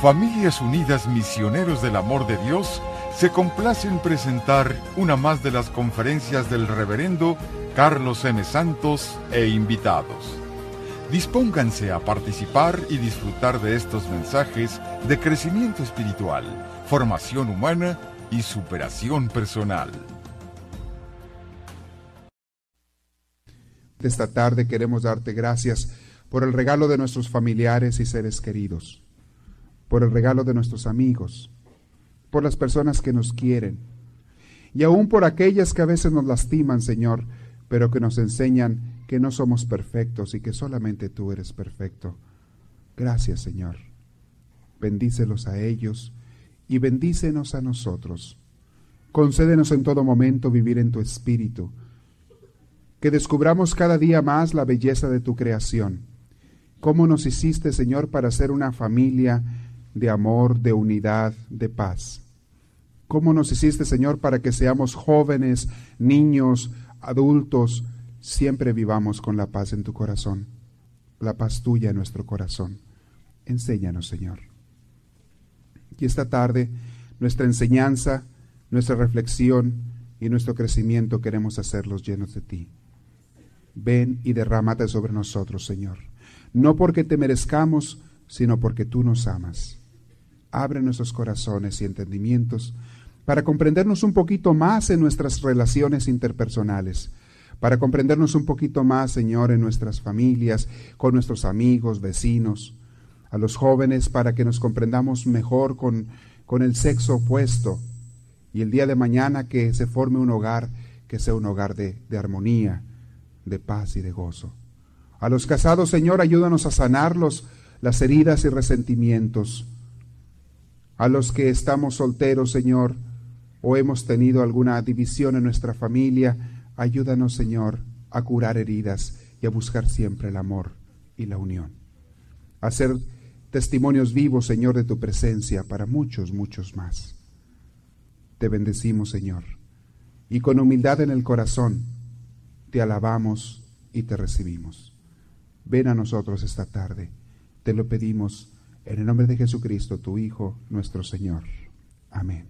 Familias Unidas Misioneros del Amor de Dios se complace en presentar una más de las conferencias del reverendo Carlos M. Santos e invitados. Dispónganse a participar y disfrutar de estos mensajes de crecimiento espiritual, formación humana y superación personal. Esta tarde queremos darte gracias por el regalo de nuestros familiares y seres queridos, por el regalo de nuestros amigos, por las personas que nos quieren y aún por aquellas que a veces nos lastiman, Señor, pero que nos enseñan que no somos perfectos y que solamente tú eres perfecto. Gracias, Señor. Bendícelos a ellos y bendícenos a nosotros. Concédenos en todo momento vivir en tu espíritu, que descubramos cada día más la belleza de tu creación. Cómo nos hiciste, Señor, para ser una familia de amor, de unidad, de paz. ¿Cómo nos hiciste, Señor, para que seamos jóvenes, niños, adultos, siempre vivamos con la paz en tu corazón, la paz tuya en nuestro corazón? Enséñanos, Señor. Y esta tarde, nuestra enseñanza, nuestra reflexión y nuestro crecimiento queremos hacerlos llenos de ti. Ven y derrámate sobre nosotros, Señor. No porque te merezcamos, sino porque tú nos amas. Abre nuestros corazones y entendimientos para comprendernos un poquito más en nuestras relaciones interpersonales, para comprendernos un poquito más, Señor, en nuestras familias, con nuestros amigos, vecinos, a los jóvenes, para que nos comprendamos mejor con, con el sexo opuesto, y el día de mañana que se forme un hogar que sea un hogar de, de armonía, de paz y de gozo. A los casados, Señor, ayúdanos a sanarlos las heridas y resentimientos. A los que estamos solteros, Señor, o hemos tenido alguna división en nuestra familia, ayúdanos, Señor, a curar heridas y a buscar siempre el amor y la unión. A ser testimonios vivos, Señor, de tu presencia para muchos, muchos más. Te bendecimos, Señor, y con humildad en el corazón te alabamos y te recibimos. Ven a nosotros esta tarde. Te lo pedimos en el nombre de Jesucristo, tu Hijo, nuestro Señor. Amén.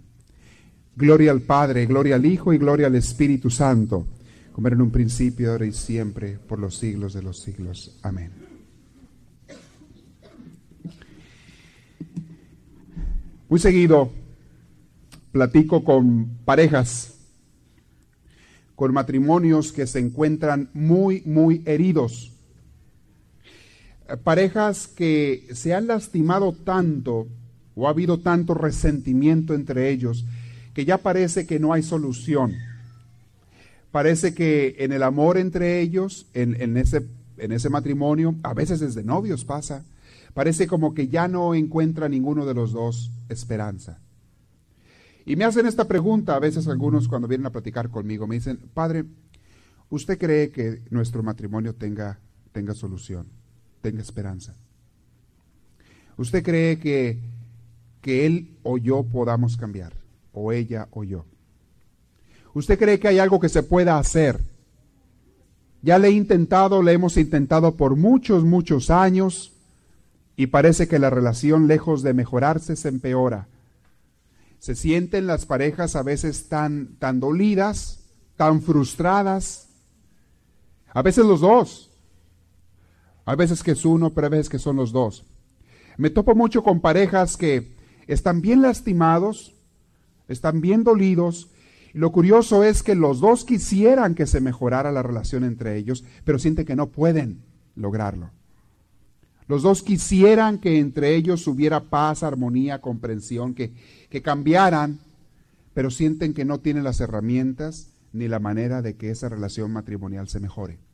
Gloria al Padre, gloria al Hijo y gloria al Espíritu Santo, como era en un principio, ahora y siempre, por los siglos de los siglos. Amén. Muy seguido platico con parejas, con matrimonios que se encuentran muy, muy heridos. Parejas que se han lastimado tanto o ha habido tanto resentimiento entre ellos que ya parece que no hay solución. Parece que en el amor entre ellos, en, ese, en ese matrimonio, a veces desde novios pasa, parece como que ya no encuentra ninguno de los dos esperanza. Y me hacen esta pregunta a veces algunos cuando vienen a platicar conmigo, me dicen, Padre, ¿usted cree que nuestro matrimonio tenga, tenga solución, tenga esperanza? ¿Usted cree que, que él o yo podamos cambiar? o ella o yo. ¿Usted cree que hay algo que se pueda hacer? Ya le he intentado, le hemos intentado por muchos, muchos años y parece que la relación lejos de mejorarse se empeora. Se sienten las parejas a veces tan, tan dolidas, tan frustradas. A veces los dos. A veces que es uno, pero a veces que son los dos. Me topo mucho con parejas que están bien lastimados, están bien dolidos. Y lo curioso es que los dos quisieran que se mejorara la relación entre ellos, pero sienten que no pueden lograrlo. Los dos quisieran que entre ellos hubiera paz, armonía, comprensión, que, que cambiaran, pero sienten que no tienen las herramientas ni la manera de que esa relación matrimonial se mejore.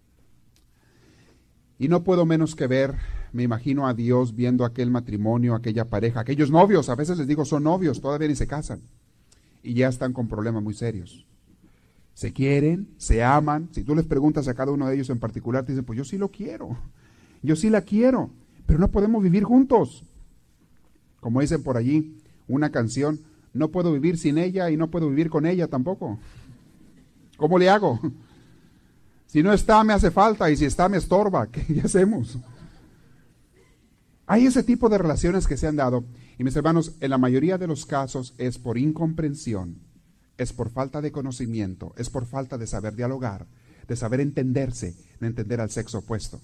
Y no puedo menos que ver, me imagino a Dios viendo aquel matrimonio, aquella pareja, aquellos novios, a veces les digo son novios, todavía ni se casan y ya están con problemas muy serios. Se quieren, se aman. Si tú les preguntas a cada uno de ellos en particular, te dicen, pues yo sí lo quiero, yo sí la quiero, pero no podemos vivir juntos. Como dicen por allí, una canción, no puedo vivir sin ella y no puedo vivir con ella tampoco. ¿Cómo le hago? Si no está, me hace falta y si está, me estorba. ¿Qué hacemos? Hay ese tipo de relaciones que se han dado y mis hermanos, en la mayoría de los casos es por incomprensión, es por falta de conocimiento, es por falta de saber dialogar, de saber entenderse, de entender al sexo opuesto.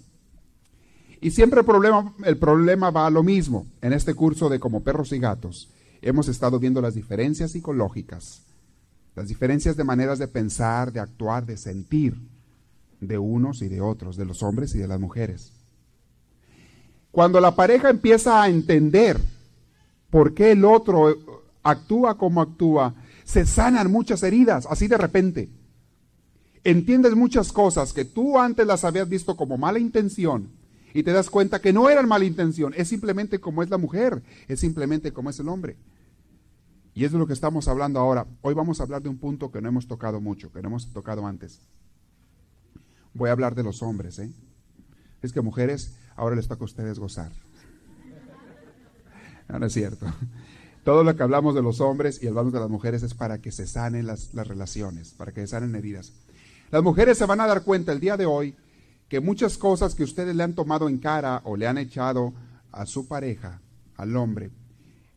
Y siempre el problema, el problema va a lo mismo. En este curso de Como perros y gatos hemos estado viendo las diferencias psicológicas, las diferencias de maneras de pensar, de actuar, de sentir de unos y de otros, de los hombres y de las mujeres. Cuando la pareja empieza a entender por qué el otro actúa como actúa, se sanan muchas heridas, así de repente. Entiendes muchas cosas que tú antes las habías visto como mala intención y te das cuenta que no eran mala intención, es simplemente como es la mujer, es simplemente como es el hombre. Y es de lo que estamos hablando ahora. Hoy vamos a hablar de un punto que no hemos tocado mucho, que no hemos tocado antes. Voy a hablar de los hombres, ¿eh? Es que mujeres, ahora les toca a ustedes gozar. No, es cierto. Todo lo que hablamos de los hombres y hablamos de las mujeres es para que se sanen las, las relaciones, para que se sanen heridas. Las mujeres se van a dar cuenta el día de hoy que muchas cosas que ustedes le han tomado en cara o le han echado a su pareja, al hombre,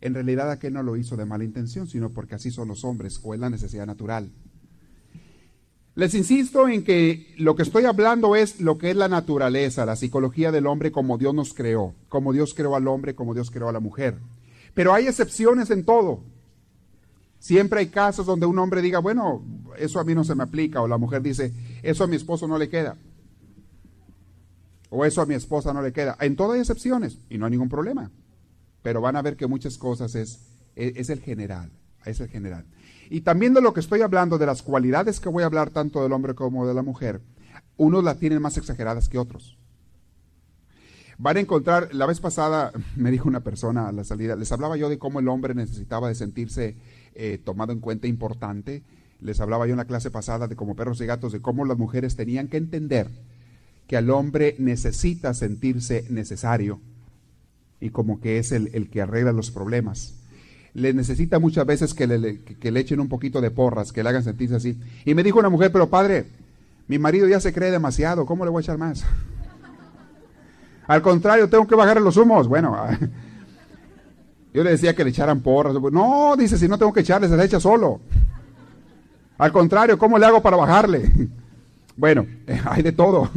en realidad aquel no lo hizo de mala intención, sino porque así son los hombres o es la necesidad natural. Les insisto en que lo que estoy hablando es lo que es la naturaleza, la psicología del hombre como Dios nos creó, como Dios creó al hombre, como Dios creó a la mujer. Pero hay excepciones en todo. Siempre hay casos donde un hombre diga, bueno, eso a mí no se me aplica, o la mujer dice, eso a mi esposo no le queda o eso a mi esposa no le queda. En todo hay excepciones y no hay ningún problema. Pero van a ver que muchas cosas es, es, el general, es el general. Y también de lo que estoy hablando, de las cualidades que voy a hablar tanto del hombre como de la mujer, unos las tienen más exageradas que otros. Van a encontrar, la vez pasada me dijo una persona a la salida, les hablaba yo de cómo el hombre necesitaba de sentirse eh, tomado en cuenta importante. Les hablaba yo en la clase pasada de como perros y gatos, de cómo las mujeres tenían que entender que al hombre necesita sentirse necesario y como que es el, que arregla los problemas. Le necesita muchas veces que le, que le echen un poquito de porras, que le hagan sentirse así. Y me dijo una mujer, pero padre, mi marido ya se cree demasiado, ¿cómo le voy a echar más? Al contrario, tengo que bajar los humos. Bueno, yo le decía que le echaran porras. No, dice, si no tengo que echarle, se le echa solo. Al contrario, ¿cómo le hago para bajarle? Bueno, hay de todo.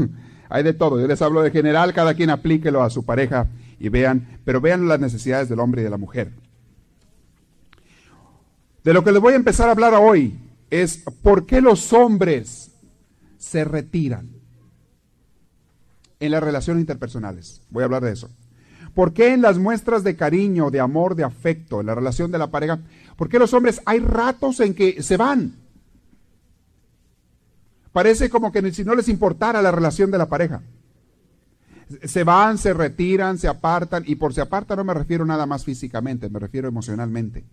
Hay de todo. Yo les hablo de general, cada quien aplíquelo a su pareja y vean, pero vean las necesidades del hombre y de la mujer. De lo que les voy a empezar a hablar hoy es por qué los hombres se retiran en las relaciones interpersonales. Voy a hablar de eso. ¿Por qué en las muestras de cariño, de amor, de afecto, en la relación de la pareja, por qué los hombres hay ratos en que se van? Parece como que si no les importara la relación de la pareja. Se van, se retiran, se apartan, y por se apartan no me refiero nada más físicamente, me refiero emocionalmente.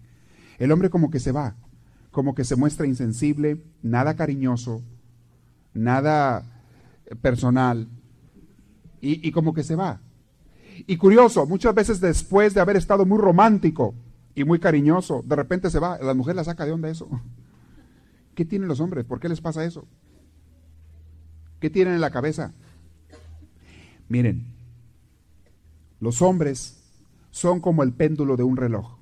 El hombre como que se va, como que se muestra insensible, nada cariñoso, nada personal, y, y como que se va. Y curioso, muchas veces después de haber estado muy romántico y muy cariñoso, de repente se va, la mujer la saca de onda eso. ¿Qué tienen los hombres? ¿Por qué les pasa eso? ¿Qué tienen en la cabeza? Miren, los hombres son como el péndulo de un reloj.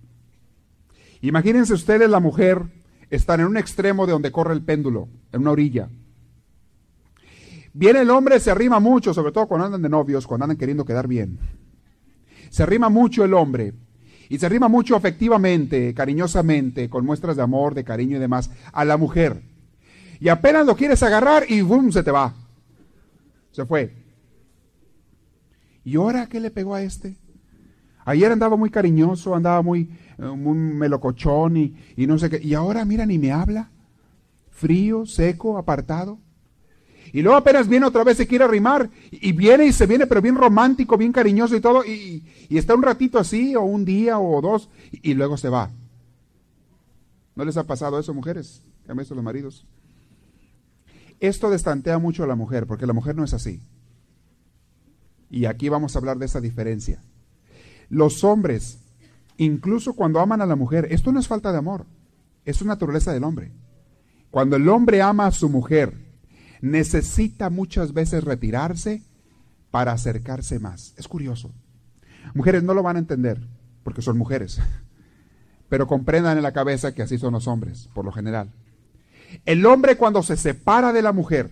Imagínense ustedes la mujer están en un extremo de donde corre el péndulo, en una orilla. Viene el hombre, se arrima mucho, sobre todo cuando andan de novios, cuando andan queriendo quedar bien. Se arrima mucho el hombre y se arrima mucho afectivamente, cariñosamente, con muestras de amor, de cariño y demás, a la mujer. Y apenas lo quieres agarrar y ¡bum! se te va se fue. ¿Y ahora qué le pegó a este? Ayer andaba muy cariñoso, andaba muy, muy melocochón y, y, no sé qué. Y ahora, mira, ni me habla. Frío, seco, apartado. Y luego apenas viene otra vez, se quiere arrimar. Y, viene y se viene, pero bien romántico, bien cariñoso y todo. Y, y está un ratito así, o un día, o dos. Y, luego se va. ¿No les ha pasado eso, mujeres? ¿Qué han los maridos? Esto destantea mucho a la mujer, porque la mujer no es así. Y aquí vamos a hablar de esa diferencia. Los hombres, incluso cuando aman a la mujer, esto no es falta de amor, es una naturaleza del hombre. Cuando el hombre ama a su mujer, necesita muchas veces retirarse para acercarse más. Es curioso. Mujeres no lo van a entender, porque son mujeres. Pero comprendan en la cabeza que así son los hombres, por lo general. El hombre cuando se separa de la mujer,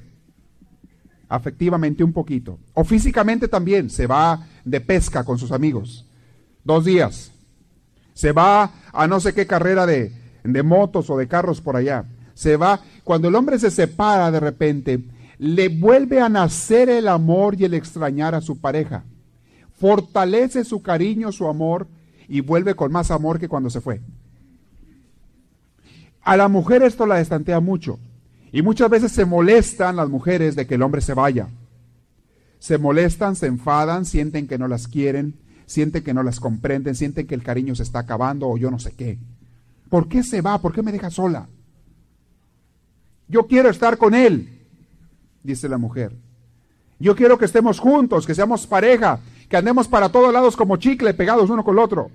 afectivamente un poquito, o físicamente también, se va de pesca con sus amigos, dos días, se va a no sé qué carrera de, de motos o de carros por allá, se va, cuando el hombre se separa de repente, le vuelve a nacer el amor y el extrañar a su pareja, fortalece su cariño, su amor, y vuelve con más amor que cuando se fue. A la mujer esto la estantea mucho. Y muchas veces se molestan las mujeres de que el hombre se vaya. Se molestan, se enfadan, sienten que no las quieren, sienten que no las comprenden, sienten que el cariño se está acabando o yo no sé qué. ¿Por qué se va? ¿Por qué me deja sola? Yo quiero estar con él, dice la mujer. Yo quiero que estemos juntos, que seamos pareja, que andemos para todos lados como chicle, pegados uno con el otro,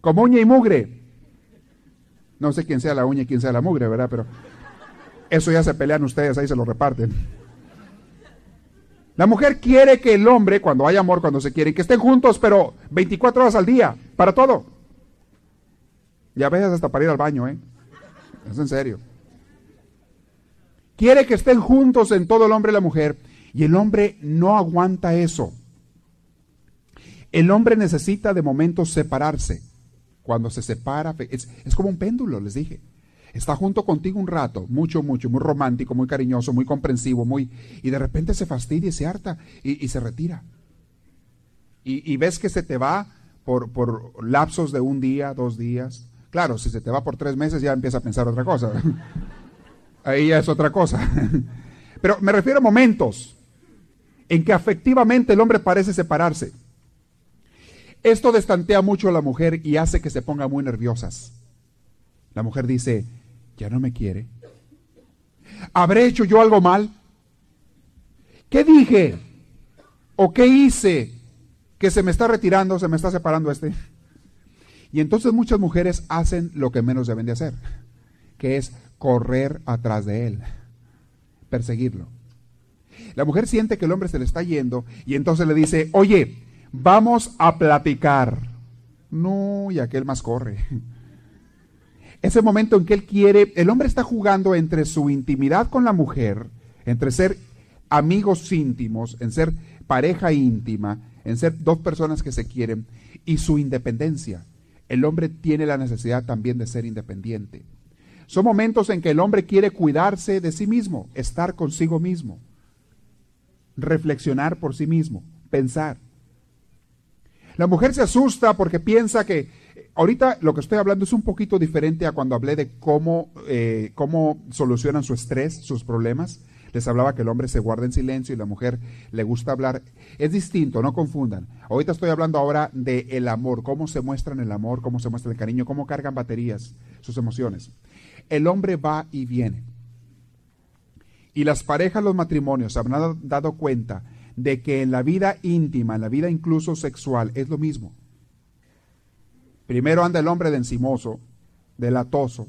como uña y mugre. No sé quién sea la uña y quién sea la mugre, ¿verdad? Pero eso ya se pelean ustedes, ahí se lo reparten. La mujer quiere que el hombre, cuando hay amor, cuando se quiere, que estén juntos, pero 24 horas al día, para todo. Ya veas hasta para ir al baño, ¿eh? Es en serio. Quiere que estén juntos en todo el hombre y la mujer, y el hombre no aguanta eso. El hombre necesita de momentos separarse. Cuando se separa, es como un péndulo, les dije está junto contigo un rato, mucho, mucho, muy romántico, muy cariñoso, muy comprensivo, muy, y de repente se fastidia y se harta y, se retira. Y, ves que se te va por, por lapsos de un día, dos días. Claro, si se te va por tres meses ya empieza a pensar otra cosa. Ahí ya es otra cosa. Pero me refiero a momentos en que afectivamente el hombre parece separarse. Esto destantea mucho a la mujer y hace que se ponga muy nerviosas. La mujer dice, ya no me quiere. ¿Habré hecho yo algo mal? ¿Qué dije? ¿O qué hice que se me está retirando, se me está separando este? Y entonces muchas mujeres hacen lo que menos deben de hacer, que es correr atrás de él, perseguirlo. La mujer siente que el hombre se le está yendo y entonces le dice, oye, vamos a platicar. No, y aquel más corre. Ese momento en que él quiere, el hombre está jugando entre su intimidad con la mujer, entre ser amigos íntimos, en ser pareja íntima, en ser dos personas que se quieren, y su independencia. El hombre tiene la necesidad también de ser independiente. Son momentos en que el hombre quiere cuidarse de sí mismo, estar consigo mismo, reflexionar por sí mismo, pensar. La mujer se asusta porque piensa que ahorita lo que estoy hablando es un poquito diferente a cuando hablé de cómo, eh, cómo solucionan su estrés, sus problemas. Les hablaba que el hombre se guarda en silencio y la mujer le gusta hablar. Es distinto, no confundan. Ahorita estoy hablando ahora de el amor, cómo se muestran el amor, cómo se muestra el cariño, cómo cargan baterías, sus emociones. El hombre va y viene. Y las parejas, los matrimonios, habrán dado cuenta de que en la vida íntima, en la vida incluso sexual, es lo mismo. Primero anda el hombre de encimoso, de latoso,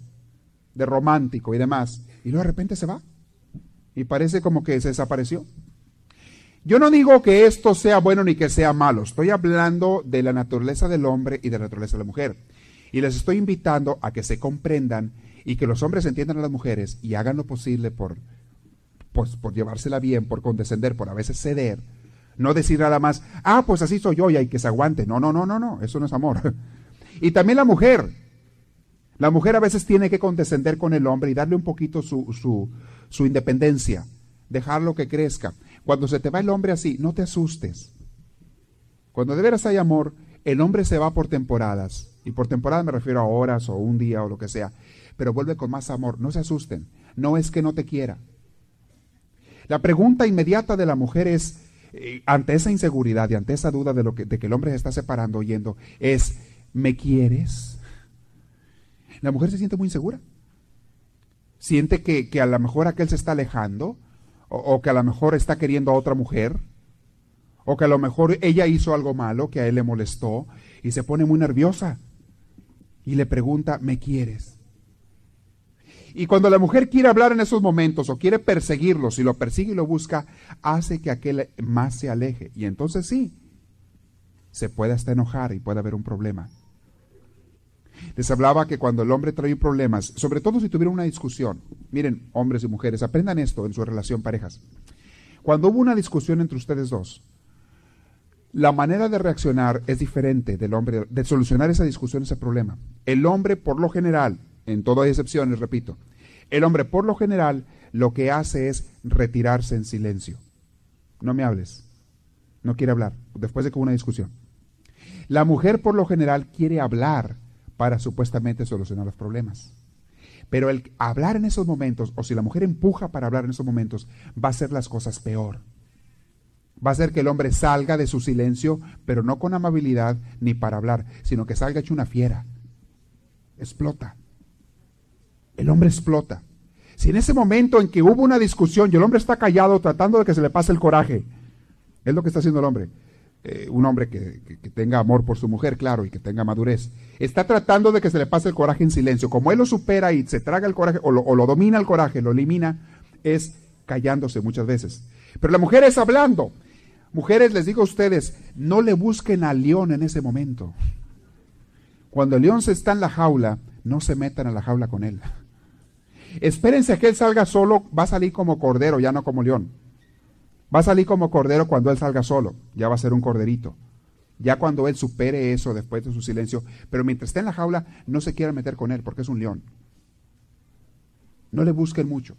de romántico y demás, y luego de repente se va. Y parece como que se desapareció. Yo no digo que esto sea bueno ni que sea malo, estoy hablando de la naturaleza del hombre y de la naturaleza de la mujer. Y les estoy invitando a que se comprendan y que los hombres entiendan a las mujeres y hagan lo posible por, pues, por llevársela bien, por condescender, por a veces ceder. No decir nada más, ah, pues así soy yo y hay que se aguante. No, no, no, no, no, eso no es amor. Y también la mujer. La mujer a veces tiene que condescender con el hombre y darle un poquito su, su, su independencia, dejarlo que crezca. Cuando se te va el hombre así, no te asustes. Cuando de veras hay amor, el hombre se va por temporadas. Y por temporada me refiero a horas o un día o lo que sea. Pero vuelve con más amor. No se asusten. No es que no te quiera. La pregunta inmediata de la mujer es, eh, ante esa inseguridad y ante esa duda de, lo que, de que el hombre se está separando, oyendo, es, ¿me quieres? La mujer se siente muy insegura. Siente que, a lo mejor aquel se está alejando, o, que a lo mejor está queriendo a otra mujer, o que a lo mejor ella hizo algo malo que a él le molestó, y se pone muy nerviosa. Y le pregunta, ¿me quieres? Y cuando la mujer quiere hablar en esos momentos o quiere perseguirlo, si lo persigue y lo busca, hace que aquel más se aleje. Y entonces sí, se puede hasta enojar y puede haber un problema. Les hablaba que cuando el hombre trae problemas, sobre todo si tuvieron una discusión, miren, hombres y mujeres, aprendan esto en su relación parejas. Cuando hubo una discusión entre ustedes dos, la manera de reaccionar es diferente del hombre, de solucionar esa discusión, ese problema. El hombre, por lo general, en todas excepciones, repito, el hombre, por lo general, lo que hace es retirarse en silencio. No me hables. No quiere hablar, después de que hubo una discusión. La mujer, por lo general, quiere hablar para supuestamente solucionar los problemas. Pero el hablar en esos momentos, o si la mujer empuja para hablar en esos momentos, va a hacer las cosas peor va a hacer que el hombre salga de su silencio, pero no con amabilidad ni para hablar, sino que salga hecho una fiera. Explota. El hombre explota. Si en ese momento en que hubo una discusión y el hombre está callado tratando de que se le pase el coraje, es lo que está haciendo el hombre. Eh, un hombre que, tenga amor por su mujer, claro, y que tenga madurez. Está tratando de que se le pase el coraje en silencio. Como él lo supera y se traga el coraje, o lo, o lo domina el coraje, lo elimina, es callándose muchas veces. Pero la mujer es hablando. Mujeres, les digo a ustedes, no le busquen al león en ese momento. Cuando el león se está en la jaula, no se metan a la jaula con él. Espérense a que él salga solo, va a salir como cordero, ya no como león. Va a salir como cordero cuando él salga solo, ya va a ser un corderito. Ya cuando él supere eso después de su silencio, pero mientras esté en la jaula, no se quiera meter con él porque es un león. No le busquen mucho.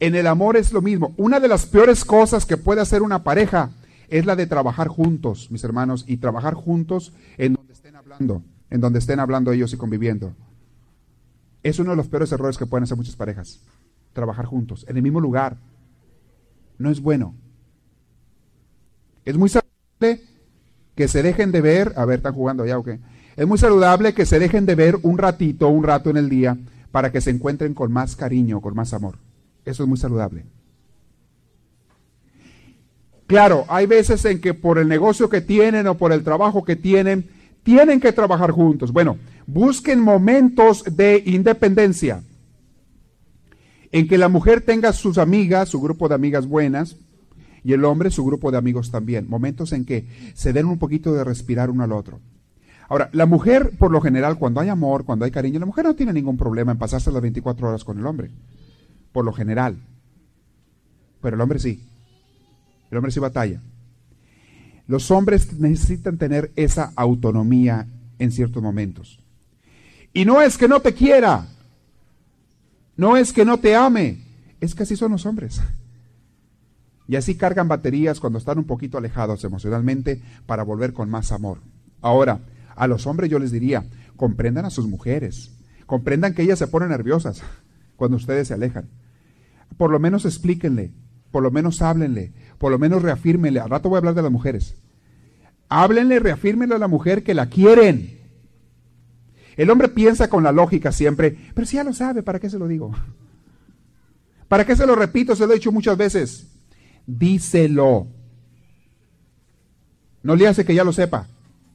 En el amor es lo mismo. Una de las peores cosas que puede hacer una pareja es la de trabajar juntos, mis hermanos, y trabajar juntos en donde estén hablando, en donde estén hablando ellos y conviviendo. Es uno de los peores errores que pueden hacer muchas parejas. Trabajar juntos, en el mismo lugar. No es bueno. Es muy saludable que se dejen de ver, a ver, están jugando ya, ok. Es muy saludable que se dejen de ver un ratito, un rato en el día, para que se encuentren con más cariño, con más amor. Eso es muy saludable. Claro, hay veces en que por el negocio que tienen o por el trabajo que tienen, tienen que trabajar juntos. Bueno, busquen momentos de independencia en que la mujer tenga sus amigas, su grupo de amigas buenas, y el hombre su grupo de amigos también. Momentos en que se den un poquito de respirar uno al otro. Ahora, la mujer, por lo general, cuando hay amor, cuando hay cariño, la mujer no tiene ningún problema en pasarse las 24 horas con el hombre por lo general. Pero el hombre sí. El hombre sí batalla. Los hombres necesitan tener esa autonomía en ciertos momentos. Y no es que no te quiera, no es que no te ame, es que así son los hombres. Y así cargan baterías cuando están un poquito alejados emocionalmente para volver con más amor. Ahora, a los hombres yo les diría, comprendan a sus mujeres, comprendan que ellas se ponen nerviosas cuando ustedes se alejan por lo menos explíquenle, por lo menos háblenle, por lo menos reafírmenle. Al rato voy a hablar de las mujeres. Háblenle, reafírmenle a la mujer que la quieren. El hombre piensa con la lógica siempre, pero si ya lo sabe, ¿para qué se lo digo? ¿Para qué se lo repito? Se lo he dicho muchas veces. Díselo. No le hace que ya lo sepa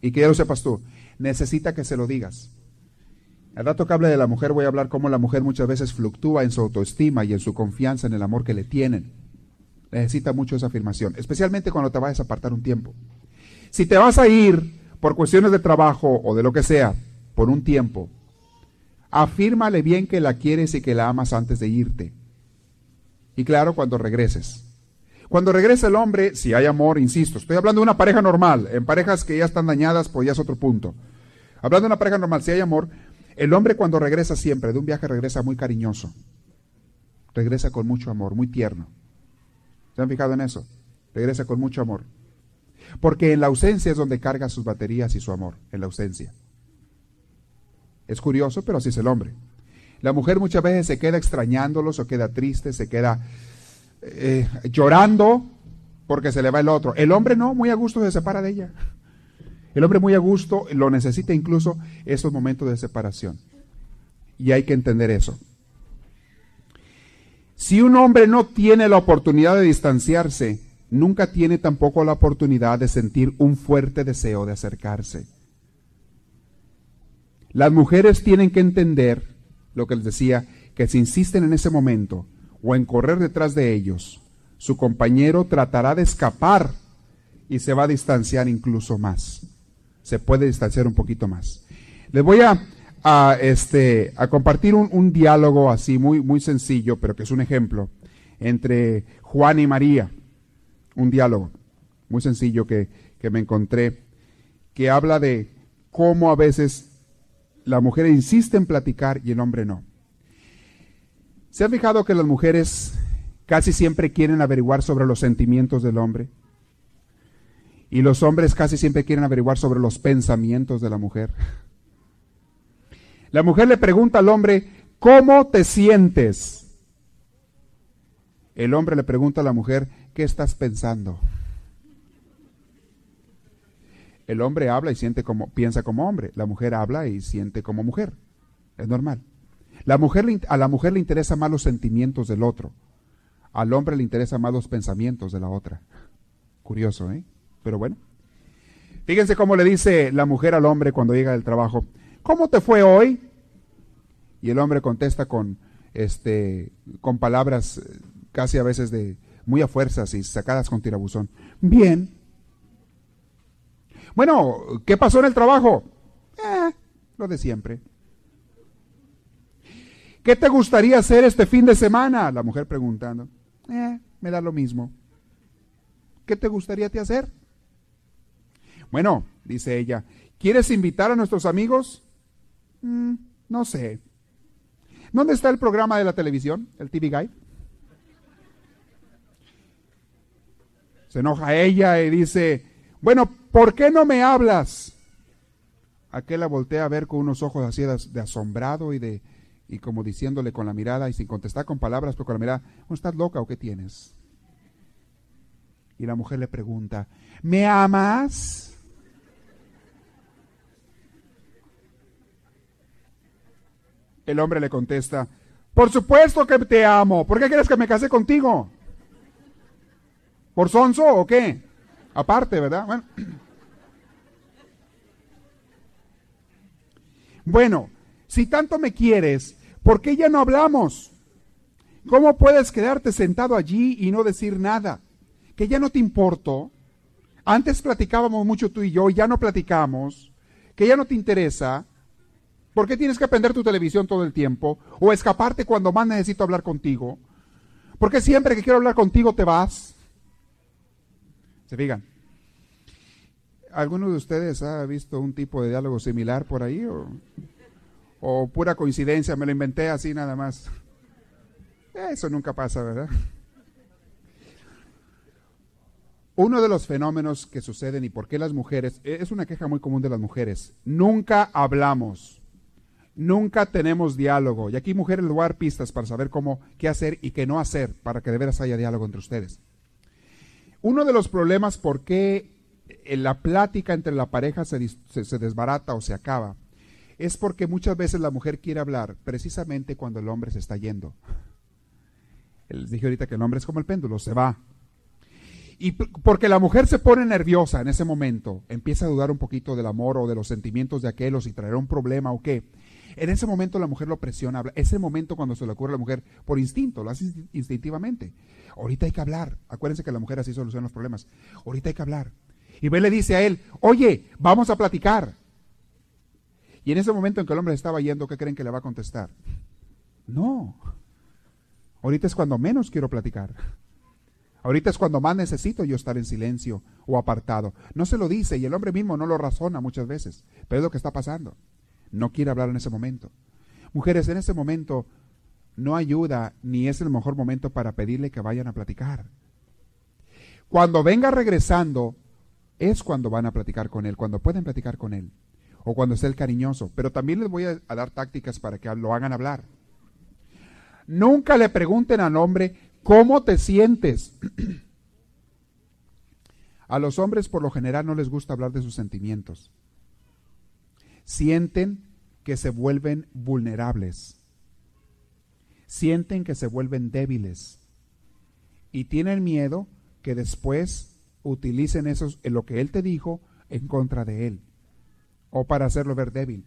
y que ya lo sepas tú. Necesita que se lo digas. Al rato que hable de la mujer voy a hablar cómo la mujer muchas veces fluctúa en su autoestima y en su confianza en el amor que le tienen. Necesita mucho esa afirmación, especialmente cuando te vayas a apartar un tiempo. Si te vas a ir por cuestiones de trabajo o de lo que sea, por un tiempo, afírmale bien que la quieres y que la amas antes de irte. Y claro, cuando regreses. Cuando regrese el hombre, si hay amor, insisto, estoy hablando de una pareja normal, en parejas que ya están dañadas, pues ya es otro punto. Hablando de una pareja normal, si hay amor, el hombre cuando regresa siempre de un viaje regresa muy cariñoso. Regresa con mucho amor, muy tierno. ¿Se han fijado en eso? Regresa con mucho amor. Porque en la ausencia es donde carga sus baterías y su amor, en la ausencia. Es curioso, pero así es el hombre. La mujer muchas veces se queda extrañándolos o queda triste, se queda eh, llorando porque se le va el otro. El hombre no, muy a gusto se separa de ella. El hombre muy a gusto lo necesita incluso esos momentos de separación. Y hay que entender eso. Si un hombre no tiene la oportunidad de distanciarse, nunca tiene tampoco la oportunidad de sentir un fuerte deseo de acercarse. Las mujeres tienen que entender lo que les decía, que si insisten en ese momento o en correr detrás de ellos, su compañero tratará de escapar y se va a distanciar incluso más. Se puede distanciar un poquito más. Les voy a, este, a compartir un, diálogo así muy, muy sencillo, pero que es un ejemplo, entre Juan y María. Un diálogo muy sencillo que, que me encontré, que habla de cómo a veces la mujer insiste en platicar y el hombre no. ¿Se ha fijado que las mujeres casi siempre quieren averiguar sobre los sentimientos del hombre? Y los hombres casi siempre quieren averiguar sobre los pensamientos de la mujer. La mujer le pregunta al hombre, ¿cómo te sientes? El hombre le pregunta a la mujer, ¿qué estás pensando? El hombre habla y siente como, piensa como hombre. La mujer habla y siente como mujer. Es normal. La mujer, a la mujer le interesa más los sentimientos del otro. Al hombre le interesa más los pensamientos de la otra. Curioso, ¿eh? Pero bueno. Fíjense cómo le dice la mujer al hombre cuando llega del trabajo. ¿Cómo te fue hoy? Y el hombre contesta con, este, con palabras eh, casi a veces de muy a fuerzas y sacadas con tirabuzón. Bien. Bueno, ¿qué pasó en el trabajo? Eh, lo de siempre. ¿Qué te gustaría hacer este fin de semana? La mujer preguntando. Eh, me da lo mismo. ¿Qué te gustaría hacer? Bueno, dice ella, ¿quieres invitar a nuestros amigos? Mm, no sé. ¿Dónde está el programa de la televisión, el TV Guide? Se enoja ella y dice, bueno, ¿por qué no me hablas? Aquel la voltea a ver con unos ojos así de asombrado y de y como diciéndole con la mirada y sin contestar con palabras, pero con la mirada, ¿estás loca o qué tienes? Y la mujer le pregunta, ¿me amas? El hombre le contesta, por supuesto que te amo. ¿Por qué quieres que me case contigo? ¿Por sonso o qué? Aparte, ¿verdad? Bueno. bueno, si tanto me quieres, ¿por qué ya no hablamos? ¿Cómo puedes quedarte sentado allí y no decir nada? ¿Que ya no te importo? Antes platicábamos mucho tú y yo, ya no platicamos. ¿Que ya no te interesa? ¿Por qué tienes que aprender tu televisión todo el tiempo? ¿O escaparte cuando más necesito hablar contigo? ¿Por qué siempre que quiero hablar contigo te vas? Se fijan. ¿Alguno de ustedes ha visto un tipo de diálogo similar por ahí? ¿O, pura coincidencia? Me lo inventé así nada más. Eso nunca pasa, ¿verdad? Uno de los fenómenos que suceden y por qué las mujeres, es una queja muy común de las mujeres, nunca hablamos. Nunca tenemos diálogo. Y aquí, mujeres, les pistas para saber cómo, qué hacer y qué no hacer para que de veras haya diálogo entre ustedes. Uno de los problemas por qué la plática entre la pareja se, se desbarata o se acaba es porque muchas veces la mujer quiere hablar precisamente cuando el hombre se está yendo. Les dije ahorita que el hombre es como el péndulo, se va. Y porque la mujer se pone nerviosa en ese momento, empieza a dudar un poquito del amor o de los sentimientos de aquel o si traerá un problema o qué. En ese momento la mujer lo presiona, ese momento cuando se le ocurre a la mujer por instinto, lo hace instintivamente. Ahorita hay que hablar. Acuérdense que la mujer así soluciona los problemas. Ahorita hay que hablar. Y ve le dice a él, oye, vamos a platicar. Y en ese momento en que el hombre estaba yendo, ¿qué creen que le va a contestar? No. Ahorita es cuando menos quiero platicar. Ahorita es cuando más necesito yo estar en silencio o apartado. No se lo dice y el hombre mismo no lo razona muchas veces, pero es lo que está pasando no quiere hablar en ese momento. Mujeres, en ese momento no ayuda ni es el mejor momento para pedirle que vayan a platicar. Cuando venga regresando, es cuando van a platicar con él, cuando pueden platicar con él, o cuando esté el cariñoso. Pero también les voy a, dar tácticas para que lo hagan hablar. Nunca le pregunten al hombre, ¿cómo te sientes? a los hombres por lo general no les gusta hablar de sus sentimientos sienten que se vuelven vulnerables, sienten que se vuelven débiles y tienen miedo que después utilicen eso, en lo que él te dijo en contra de él o para hacerlo ver débil.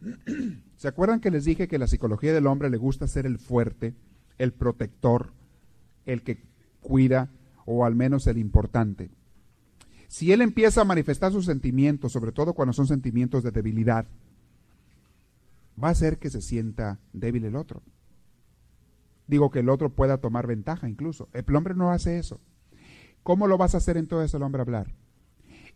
¿Se acuerdan que les dije que la psicología del hombre le gusta ser el fuerte, el protector, el que cuida o al menos el importante? Si él empieza a manifestar sus sentimientos, sobre todo cuando son sentimientos de debilidad, va a hacer que se sienta débil el otro. Digo que el otro pueda tomar ventaja incluso. El hombre no hace eso. ¿Cómo lo vas a hacer entonces el hombre hablar?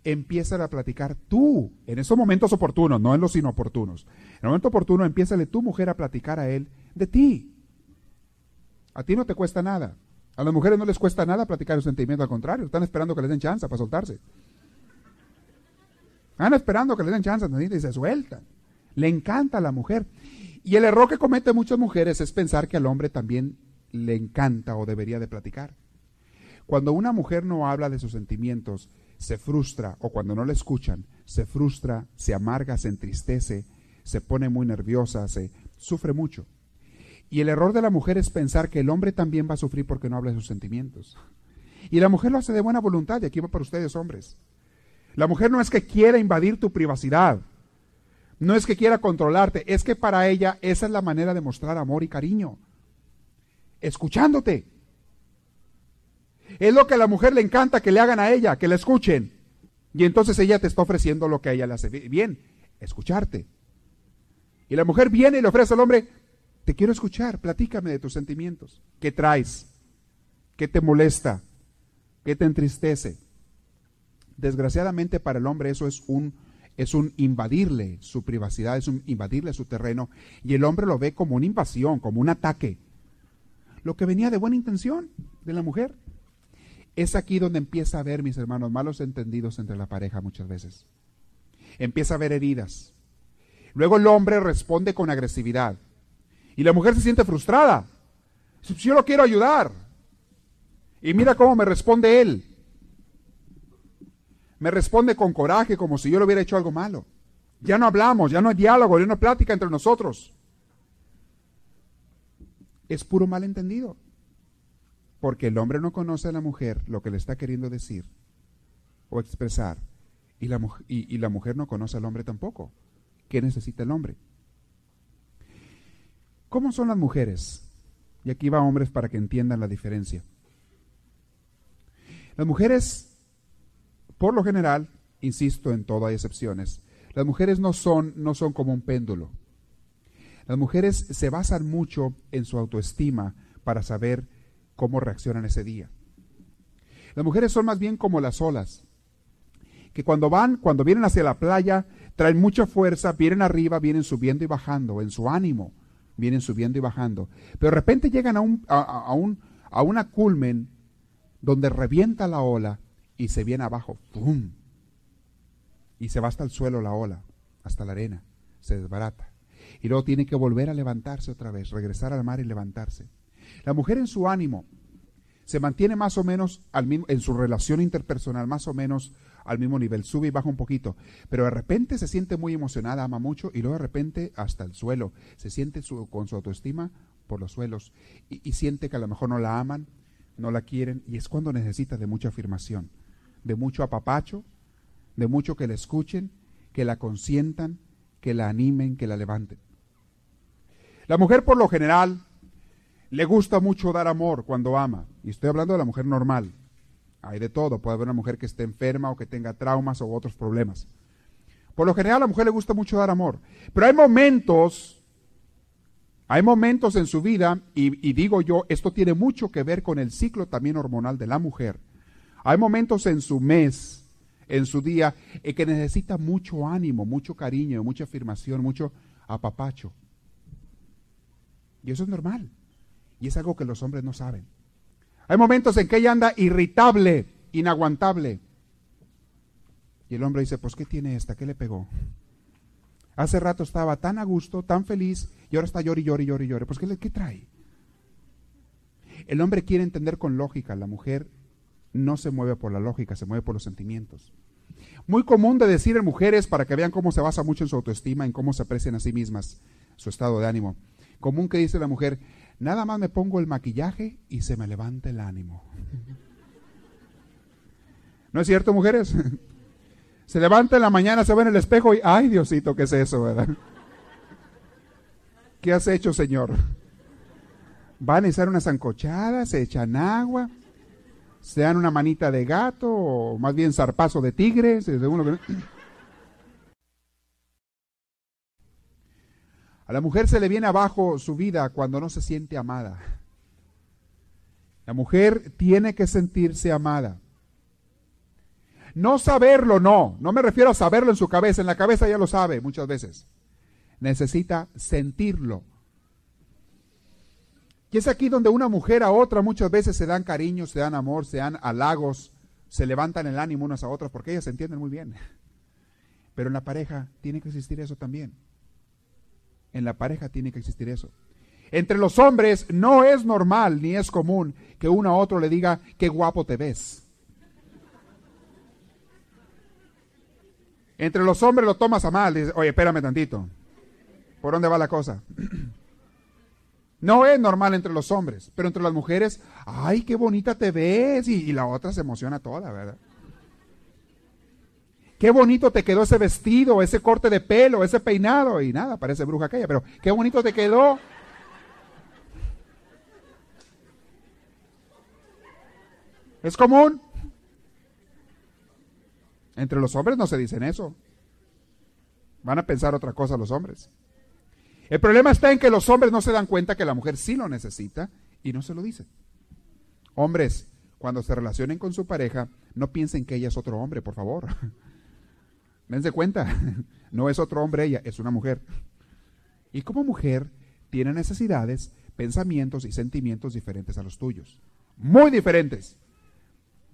Empieza a platicar tú, en esos momentos oportunos, no en los inoportunos. En el momento oportuno, empieza tu mujer a platicar a él de ti. A ti no te cuesta nada. A las mujeres no les cuesta nada platicar su sentimiento, al contrario, están esperando que les den chance para soltarse. Están esperando que les den chance y se sueltan. Le encanta a la mujer. Y el error que cometen muchas mujeres es pensar que al hombre también le encanta o debería de platicar. Cuando una mujer no habla de sus sentimientos, se frustra, o cuando no le escuchan, se frustra, se amarga, se entristece, se pone muy nerviosa, se sufre mucho. Y el error de la mujer es pensar que el hombre también va a sufrir porque no habla de sus sentimientos. Y la mujer lo hace de buena voluntad, y aquí va para ustedes, hombres. La mujer no es que quiera invadir tu privacidad, no es que quiera controlarte, es que para ella esa es la manera de mostrar amor y cariño. Escuchándote. Es lo que a la mujer le encanta que le hagan a ella, que la escuchen. Y entonces ella te está ofreciendo lo que a ella le hace bien, escucharte. Y la mujer viene y le ofrece al hombre, te quiero escuchar, platícame de tus sentimientos. ¿Qué traes? ¿Qué te molesta? ¿Qué te entristece? Desgraciadamente para el hombre eso es un, es un invadirle su privacidad, es un invadirle su terreno, y el hombre lo ve como una invasión, como un ataque. Lo que venía de buena intención de la mujer. Es aquí donde empieza a haber, mis hermanos, malos entendidos entre la pareja muchas veces. Empieza a haber heridas. Luego el hombre responde con agresividad. Y la mujer se siente frustrada. Yo lo quiero ayudar. Y mira cómo me responde él. Me responde con coraje, como si yo le hubiera hecho algo malo. Ya no hablamos, ya no hay diálogo, ya no hay plática entre nosotros. Es puro malentendido. Porque el hombre no conoce a la mujer lo que le está queriendo decir o expresar. Y la, y la mujer no conoce al hombre tampoco. ¿Qué necesita el hombre? ¿Cómo son las mujeres? Y aquí va hombres para que entiendan la diferencia. Las mujeres, por lo general, insisto en todo, hay excepciones, las mujeres no son, no son como un péndulo. Las mujeres se basan mucho en su autoestima para saber cómo reaccionan ese día. Las mujeres son más bien como las olas, que cuando van, cuando vienen hacia la playa, traen mucha fuerza, vienen arriba, vienen subiendo y bajando en su ánimo, vienen subiendo y bajando. Pero de repente llegan a un, a, un, a una culmen donde revienta la ola y se viene abajo. ¡Pum! Y se va hasta el suelo la ola, hasta la arena. Se desbarata. Y luego tiene que volver a levantarse otra vez, regresar al mar y levantarse. La mujer en su ánimo se mantiene más o menos al mismo, en su relación interpersonal, más o menos al mismo nivel, sube y baja un poquito, pero de repente se siente muy emocionada, ama mucho y luego de repente hasta el suelo, se siente con su autoestima por los suelos y, siente que a lo mejor no la aman, no la quieren y es cuando necesita de mucha afirmación, de mucho apapacho, de mucho que la escuchen, que la consientan, que la animen, que la levanten. La mujer por lo general le gusta mucho dar amor cuando ama, y estoy hablando de la mujer normal, hay de todo. Puede haber una mujer que esté enferma o que tenga traumas o otros problemas. Por lo general a la mujer le gusta mucho dar amor. Pero hay momentos, hay momentos en su vida, y, digo yo, esto tiene mucho que ver con el ciclo también hormonal de la mujer. Hay momentos en su mes, en su día, en que necesita mucho ánimo, mucho cariño, mucha afirmación, mucho apapacho. Y eso es normal. Y es algo que los hombres no saben. Hay momentos en que ella anda irritable, inaguantable. Y el hombre dice, pues ¿qué tiene esta? ¿Qué le pegó? Hace rato estaba tan a gusto, tan feliz, y ahora está llori, llori, llori, llori. Pues ¿qué, ¿qué trae? El hombre quiere entender con lógica, la mujer no se mueve por la lógica, se mueve por los sentimientos. Muy común de decir en mujeres, para que vean cómo se basa mucho en su autoestima, en cómo se aprecian a sí mismas, su estado de ánimo. Común que dice la mujer, Nada más me pongo el maquillaje y se me levanta el ánimo. ¿No es cierto, mujeres? Se levanta en la mañana, se ve en el espejo y, ay Diosito, ¿qué es eso, verdad? ¿Qué has hecho, Señor? Van a echar una zancochada, se echan agua, se dan una manita de gato o más bien zarpazo de tigre, según lo que... A la mujer se le viene abajo su vida cuando no se siente amada. La mujer tiene que sentirse amada. No saberlo, no. No me refiero a saberlo en su cabeza. En la cabeza ya lo sabe muchas veces. Necesita sentirlo. Y es aquí donde una mujer a otra muchas veces se dan cariño, se dan amor, se dan halagos, se levantan el ánimo unas a otras, porque ellas se entienden muy bien. Pero en la pareja tiene que existir eso también. En la pareja tiene que existir eso. Entre los hombres no es normal ni es común que uno a otro le diga, qué guapo te ves. Entre los hombres lo tomas a mal. Dices, Oye, espérame tantito. ¿Por dónde va la cosa? No es normal entre los hombres, pero entre las mujeres, ay, qué bonita te ves. Y, y, la otra se emociona toda, ¿verdad? Qué bonito te quedó ese vestido, ese corte de pelo, ese peinado. Y nada, parece bruja aquella, pero qué bonito te quedó. Es común. Entre los hombres no se dicen eso. Van a pensar otra cosa los hombres. El problema está en que los hombres no se dan cuenta que la mujer sí lo necesita y no se lo dicen. Hombres, cuando se relacionen con su pareja, no piensen que ella es otro hombre, por favor. Dense cuenta, no es otro hombre ella, es una mujer. Y como mujer, tiene necesidades, pensamientos y sentimientos diferentes a los tuyos. Muy diferentes.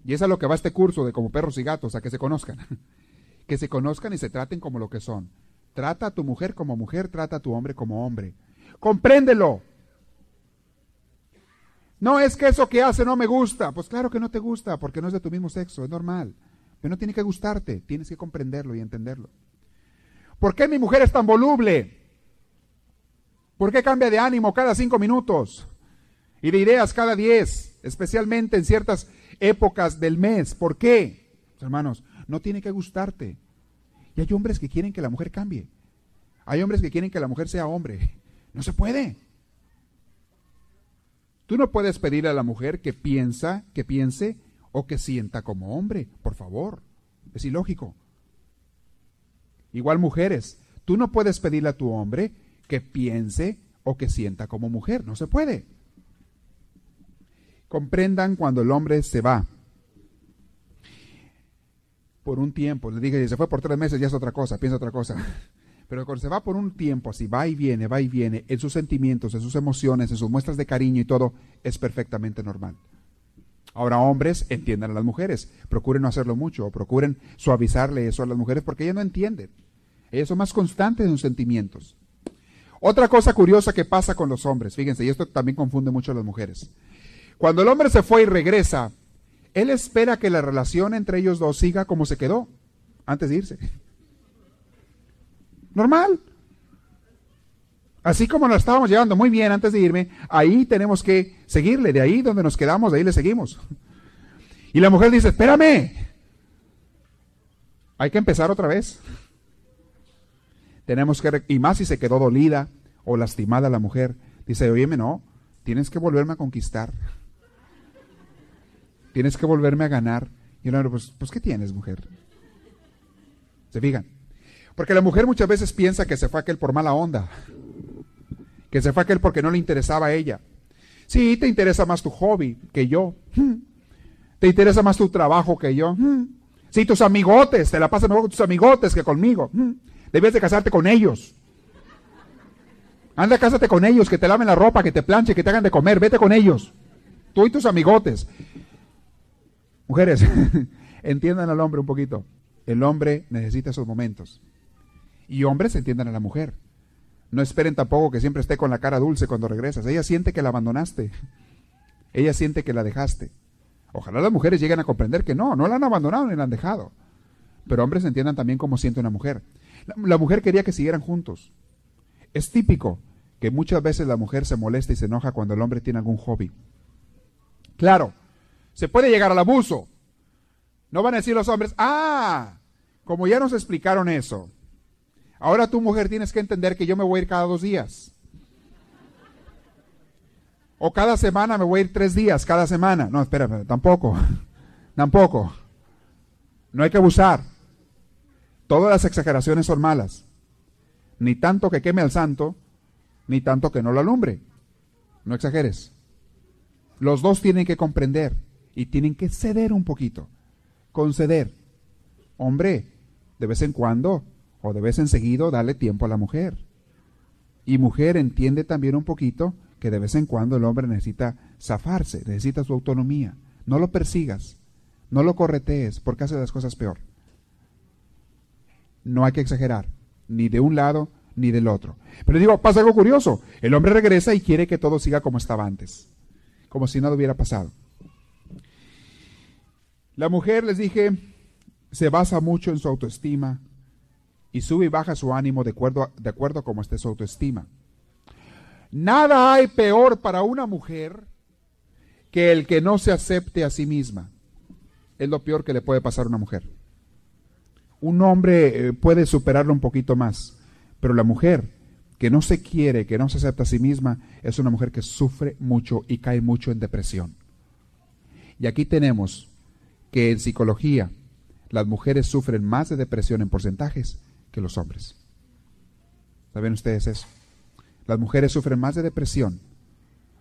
Y es a lo que va este curso de como perros y gatos, a que se conozcan. que se conozcan y se traten como lo que son. Trata a tu mujer como mujer, trata a tu hombre como hombre. Compréndelo. No es que eso que hace no me gusta. Pues claro que no te gusta, porque no es de tu mismo sexo, es normal. Pero no tiene que gustarte, tienes que comprenderlo y entenderlo. ¿Por qué mi mujer es tan voluble? ¿Por qué cambia de ánimo cada cinco minutos? Y de ideas cada diez, especialmente en ciertas épocas del mes. ¿Por qué? Hermanos, no tiene que gustarte. Y hay hombres que quieren que la mujer cambie. Hay hombres que quieren que la mujer sea hombre. No se puede. Tú no puedes pedirle a la mujer que piensa, que piense o que sienta como hombre, por favor. Es ilógico. Igual mujeres, tú no puedes pedirle a tu hombre que piense o que sienta como mujer, no se puede. Comprendan cuando el hombre se va por un tiempo, le dije, se fue por tres meses, ya es otra cosa, piensa otra cosa. Pero cuando se va por un tiempo, así va y viene, va y viene, en sus sentimientos, en sus emociones, en sus muestras de cariño y todo, es perfectamente normal. Ahora, hombres, entiendan a las mujeres, procuren no hacerlo mucho, o procuren suavizarle eso a las mujeres porque ellas no entienden. Ellas son más constantes en sus sentimientos. Otra cosa curiosa que pasa con los hombres, fíjense, y esto también confunde mucho a las mujeres. Cuando el hombre se fue y regresa, él espera que la relación entre ellos dos siga como se quedó antes de irse. Normal. Así como nos estábamos llevando muy bien antes de irme, ahí tenemos que seguirle, de ahí donde nos quedamos, de ahí le seguimos. Y la mujer dice, espérame, hay que empezar otra vez. Tenemos que, y más si se quedó dolida o lastimada la mujer, dice, oye, no, tienes que volverme a conquistar. Tienes que volverme a ganar. Y uno, pues, pues, ¿qué tienes, mujer? ¿Se fijan? Porque la mujer muchas veces piensa que se fue aquel por mala onda. Que se fue aquel porque no le interesaba a ella. Sí, te interesa más tu hobby que yo. Te interesa más tu trabajo que yo. Sí, tus amigotes, te la pasas mejor con tus amigotes que conmigo. Debes de casarte con ellos. Anda, cásate con ellos, que te laven la ropa, que te planche, que te hagan de comer. Vete con ellos. Tú y tus amigotes. Mujeres, entiendan al hombre un poquito. El hombre necesita esos momentos. Y hombres entiendan a la mujer. No esperen tampoco que siempre esté con la cara dulce cuando regresas. Ella siente que la abandonaste. Ella siente que la dejaste. Ojalá las mujeres lleguen a comprender que no, no la han abandonado ni la han dejado. Pero hombres entiendan también cómo siente una mujer. La, mujer quería que siguieran juntos. Es típico que muchas veces la mujer se molesta y se enoja cuando el hombre tiene algún hobby. Claro, se puede llegar al abuso. No van a decir los hombres, ah, como ya nos explicaron eso, ahora tu mujer tienes que entender que yo me voy a ir cada dos días. O cada semana me voy a ir tres días, cada semana. No, espera, tampoco. tampoco. No hay que abusar. Todas las exageraciones son malas. Ni tanto que queme al santo, ni tanto que no lo alumbre. No exageres. Los dos tienen que comprender y tienen que ceder un poquito. Conceder. Hombre, de vez en cuando o de vez en seguido dale tiempo a la mujer. Y mujer entiende también un poquito que de vez en cuando el hombre necesita zafarse, necesita su autonomía. No lo persigas, no lo corretees porque hace las cosas peor. No hay que exagerar, ni de un lado ni del otro. Pero digo, pasa algo curioso. El hombre regresa y quiere que todo siga como estaba antes, como si nada hubiera pasado. La mujer, les dije, se basa mucho en su autoestima y sube y baja su ánimo de acuerdo, de acuerdo a cómo esté su autoestima. Nada hay peor para una mujer que el que no se acepte a sí misma. Es lo peor que le puede pasar a una mujer. Un hombre eh, puede superarlo un poquito más, pero la mujer que no se quiere, que no se acepta a sí misma, es una mujer que sufre mucho y cae mucho en depresión. Y aquí tenemos que en psicología las mujeres sufren más de depresión en porcentajes que los hombres. ¿Saben ustedes eso? Las mujeres sufren más de depresión,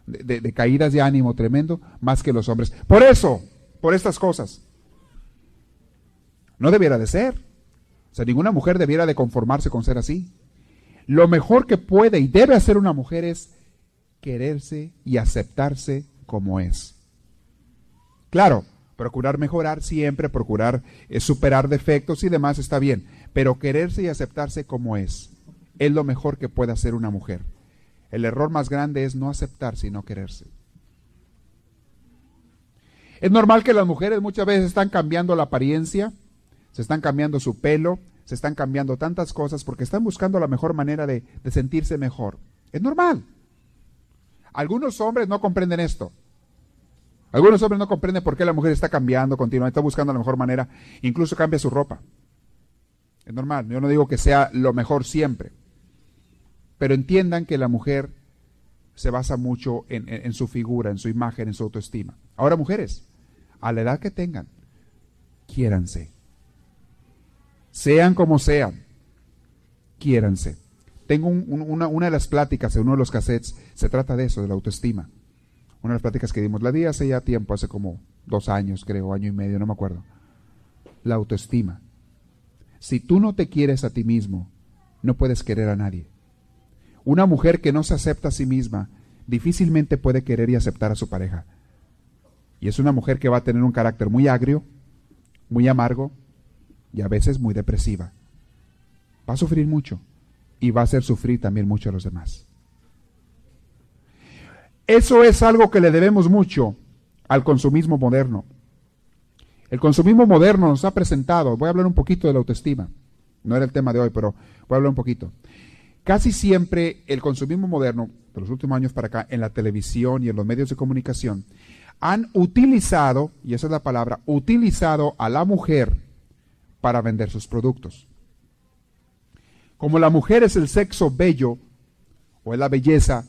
de, caídas de ánimo tremendo, más que los hombres. Por eso, por estas cosas. No debiera de ser. O sea, ninguna mujer debiera de conformarse con ser así. Lo mejor que puede y debe hacer una mujer es quererse y aceptarse como es. Claro, procurar mejorar siempre, procurar eh, superar defectos y demás está bien, pero quererse y aceptarse como es es lo mejor que puede hacer una mujer. El error más grande es no aceptarse y no quererse. Es normal que las mujeres muchas veces están cambiando la apariencia, se están cambiando su pelo, se están cambiando tantas cosas porque están buscando la mejor manera de, de sentirse mejor. Es normal. Algunos hombres no comprenden esto. Algunos hombres no comprenden por qué la mujer está cambiando continuamente, está buscando la mejor manera, incluso cambia su ropa. Es normal, yo no digo que sea lo mejor siempre, pero entiendan que la mujer se basa mucho en, su figura, en su imagen, en su autoestima. Ahora mujeres, a la edad que tengan, quiéranse. Sean como sean, quiéranse. Tengo una, una de las pláticas en uno de los cassettes, se trata de eso, de la autoestima una de las pláticas que dimos. La di hace ya tiempo, hace como dos años, creo, año y medio, no me acuerdo. La autoestima. Si tú no te quieres a ti mismo, no puedes querer a nadie. Una mujer que no se acepta a sí misma difícilmente puede querer y aceptar a su pareja. Y es una mujer que va a tener un carácter muy agrio, muy amargo y a veces muy depresiva. Va a sufrir mucho y va a hacer sufrir también mucho a los demás. Eso es algo que le debemos mucho al consumismo moderno. El consumismo moderno nos ha presentado, voy a hablar un poquito de la autoestima, no era el tema de hoy, pero voy a hablar un poquito. Casi siempre el consumismo moderno, de los últimos años para acá, en la televisión y en los medios de comunicación, han utilizado, y esa es la palabra, utilizado a la mujer para vender sus productos. Como la mujer es el sexo bello, o es la belleza,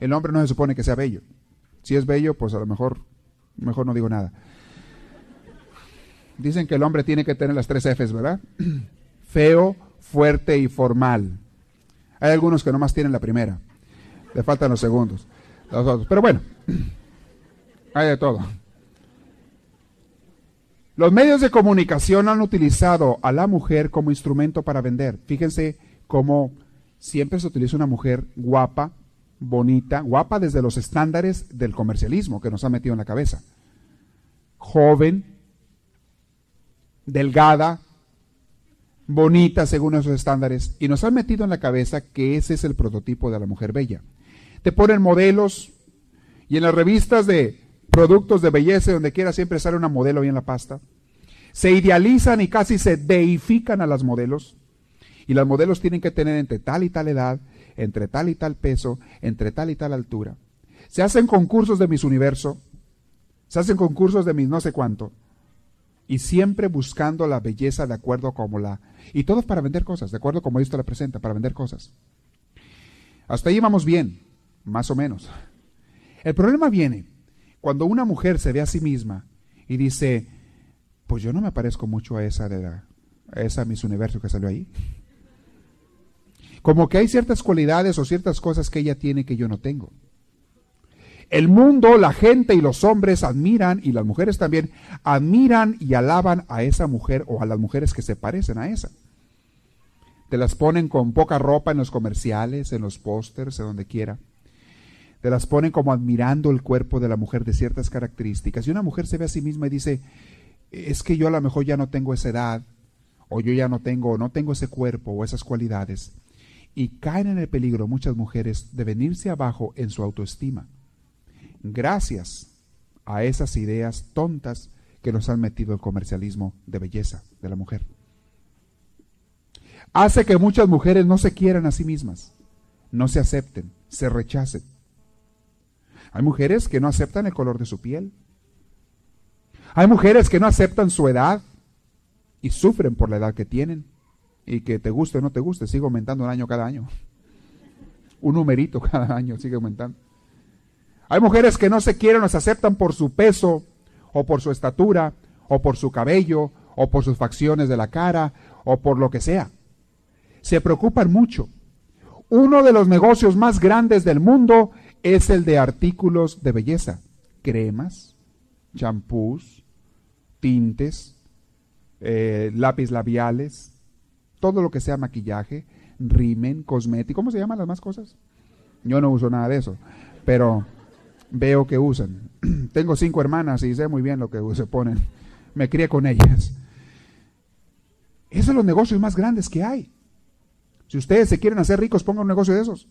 el hombre no se supone que sea bello. Si es bello, pues a lo mejor, mejor no digo nada. Dicen que el hombre tiene que tener las tres Fs, ¿verdad? Feo, fuerte y formal. Hay algunos que nomás tienen la primera. Le faltan los segundos. Los otros. Pero bueno, hay de todo. Los medios de comunicación han utilizado a la mujer como instrumento para vender. Fíjense cómo siempre se utiliza una mujer guapa, bonita, guapa desde los estándares del comercialismo que nos ha metido en la cabeza. Joven, delgada, bonita según esos estándares, y nos han metido en la cabeza que ese es el prototipo de la mujer bella. Te ponen modelos y en las revistas de productos de belleza, donde quiera siempre sale una modelo ahí en la pasta. Se idealizan y casi se deifican a las modelos. Y las modelos tienen que tener entre tal y tal edad, entre tal y tal peso, entre tal y tal altura. Se hacen concursos de mis universo, se hacen concursos de mis no sé cuánto, y siempre buscando la belleza de acuerdo como la... Y todos para vender cosas, de acuerdo como esto la presenta, para vender cosas. Hasta ahí vamos bien, más o menos. El problema viene cuando una mujer se ve a sí misma y dice, pues yo no me parezco mucho a esa de la, a esa Miss Universo que salió ahí. Como que hay ciertas cualidades o ciertas cosas que ella tiene que yo no tengo. El mundo, la gente y los hombres admiran, y las mujeres también, admiran y alaban a esa mujer o a las mujeres que se parecen a esa. Te las ponen con poca ropa en los comerciales, en los pósters, en donde quiera. Te las ponen como admirando el cuerpo de la mujer de ciertas características. Y una mujer se ve a sí misma y dice, es que yo a lo mejor ya no tengo esa edad, o yo ya no tengo, no tengo ese cuerpo o esas cualidades. Y caen en el peligro muchas mujeres de venirse abajo en su autoestima gracias a esas ideas tontas que nos han metido el comercialismo de belleza de la mujer. Hace que muchas mujeres no se quieran a sí mismas, no se acepten, se rechacen. Hay mujeres que no aceptan el color de su piel. Hay mujeres que no aceptan su edad y sufren por la edad que tienen. Y que te guste o no te guste, sigue aumentando un año cada año. Un numerito cada año sigue aumentando. Hay mujeres que no se quieren o se aceptan por su peso, o por su estatura, o por su cabello, o por sus facciones de la cara, o por lo que sea. Se preocupan mucho. Uno de los negocios más grandes del mundo es el de artículos de belleza. Cremas, champús, tintes, eh, lápiz labiales, todo lo que sea maquillaje, rimen, cosmético. ¿Cómo se llaman las más cosas? Yo no uso nada de eso. Pero veo que usan. Tengo cinco hermanas y sé muy bien lo que se ponen. Me crié con ellas. Esos son los negocios más grandes que hay. Si ustedes se quieren hacer ricos, pongan un negocio de esos.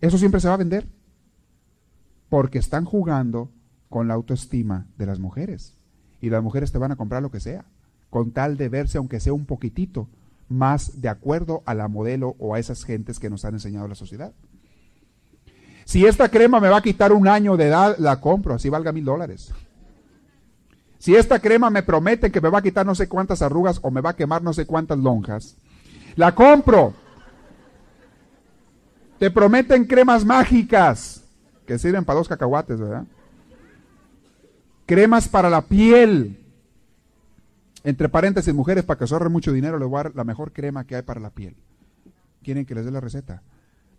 Eso siempre se va a vender. Porque están jugando con la autoestima de las mujeres. Y las mujeres te van a comprar lo que sea. Con tal de verse, aunque sea un poquitito, más de acuerdo a la modelo o a esas gentes que nos han enseñado la sociedad. Si esta crema me va a quitar un año de edad, la compro, así valga mil dólares. Si esta crema me promete que me va a quitar no sé cuántas arrugas o me va a quemar no sé cuántas lonjas, la compro. Te prometen cremas mágicas que sirven para dos cacahuates, ¿verdad? Cremas para la piel. Entre paréntesis, mujeres, para que ahorren mucho dinero, les voy a dar la mejor crema que hay para la piel. ¿Quieren que les dé la receta?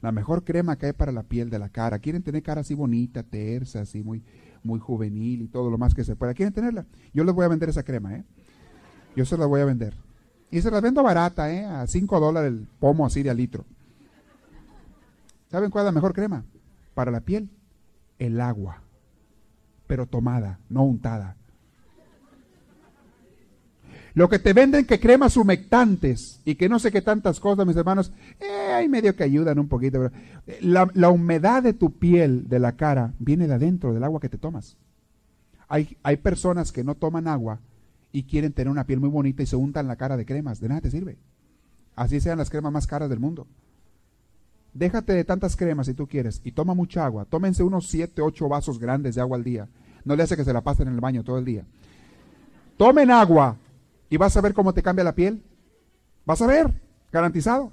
La mejor crema que hay para la piel de la cara. Quieren tener cara así bonita, tersa, así muy, muy juvenil y todo lo más que se pueda. ¿Quieren tenerla? Yo les voy a vender esa crema, ¿eh? Yo se la voy a vender. Y se la vendo barata, ¿eh? A 5 dólares el pomo así de a litro. ¿Saben cuál es la mejor crema? Para la piel, el agua. Pero tomada, no untada. Lo que te venden que cremas humectantes y que no sé qué tantas cosas, mis hermanos, eh, hay medio que ayudan un poquito. Eh, la, la, humedad de tu piel, de la cara, viene de adentro, del agua que te tomas. Hay, hay personas que no toman agua y quieren tener una piel muy bonita y se untan la cara de cremas. De nada te sirve. Así sean las cremas más caras del mundo. Déjate de tantas cremas si tú quieres y toma mucha agua. Tómense unos 7, 8 vasos grandes de agua al día. No le hace que se la pasen en el baño todo el día. Tomen agua, y vas a ver cómo te cambia la piel. Vas a ver, garantizado.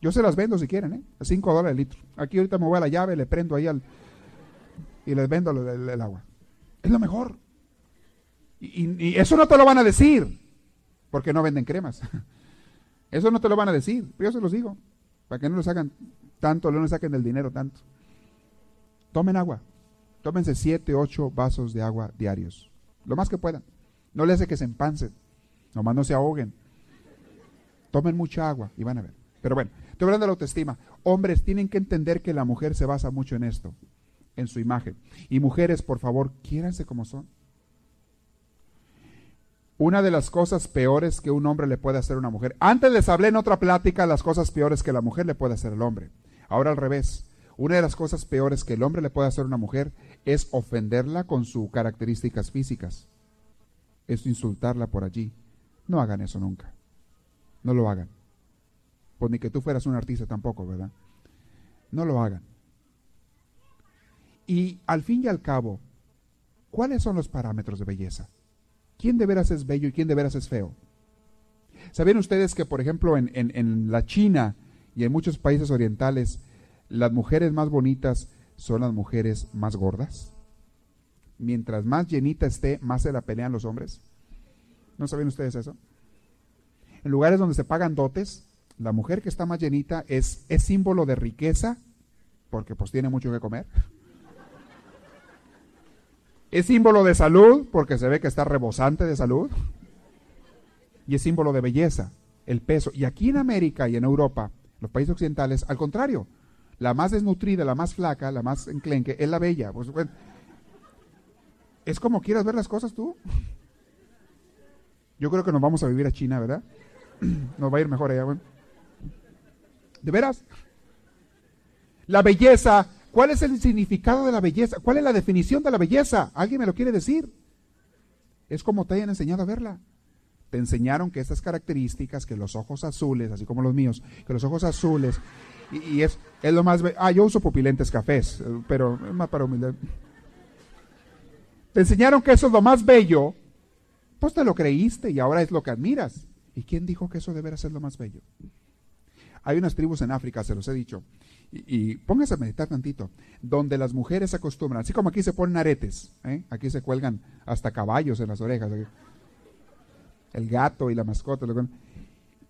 Yo se las vendo si quieren, ¿eh? A 5 dólares el litro. Aquí ahorita me voy a la llave, le prendo ahí al. y les vendo el, agua. Es lo mejor. Y, eso no te lo van a decir, porque no venden cremas. Eso no te lo van a decir, yo se los digo, para que no lo hagan tanto, no le saquen el dinero tanto. Tomen agua, tómense 7, 8 vasos de agua diarios, lo más que puedan. No le hace que se empancen. Nomás no se ahoguen. Tomen mucha agua y van a ver. Pero bueno, estoy hablando de la autoestima. Hombres tienen que entender que la mujer se basa mucho en esto, en su imagen. Y mujeres, por favor, quiéranse como son. Una de las cosas peores que un hombre le puede hacer a una mujer. Antes les hablé en otra plática las cosas peores que la mujer le puede hacer al hombre. Ahora al revés. Una de las cosas peores que el hombre le puede hacer a una mujer es ofenderla con sus características físicas. Es insultarla por allí. No hagan eso nunca. No lo hagan. Pues ni que tú fueras un artista tampoco, ¿verdad? No lo hagan. Y al fin y al cabo, ¿cuáles son los parámetros de belleza? ¿Quién de veras es bello y quién de veras es feo? ¿Sabían ustedes que, por ejemplo, en, en la China y en muchos países orientales, las mujeres más bonitas son las mujeres más gordas. Mientras más llenita esté, más se la pelean los hombres. ¿No saben ustedes eso? En lugares donde se pagan dotes, la mujer que está más llenita es, es símbolo de riqueza, porque pues tiene mucho que comer. Es símbolo de salud, porque se ve que está rebosante de salud. Y es símbolo de belleza, el peso. Y aquí en América y en Europa, los países occidentales, al contrario, la más desnutrida, la más flaca, la más enclenque, es la bella. Pues, es como quieras ver las cosas tú. Yo creo que nos vamos a vivir a China, ¿verdad? Nos va a ir mejor allá, bueno. ¿De veras? La belleza, ¿cuál es el significado de la belleza? ¿Cuál es la definición de la belleza? ¿Alguien me lo quiere decir? Es como te hayan enseñado a verla. Te enseñaron que estas características, que los ojos azules, así como los míos, que los ojos azules, y, es, es, lo más... Ah, yo uso pupilentes cafés, pero es más para humildad. Te enseñaron que eso es lo más bello, pues te lo creíste y ahora es lo que admiras. ¿Y quién dijo que eso debería ser lo más bello? Hay unas tribus en África, se los he dicho, y, póngase a meditar tantito, donde las mujeres se acostumbran, así como aquí se ponen aretes, ¿eh? aquí se cuelgan hasta caballos en las orejas, el gato y la mascota.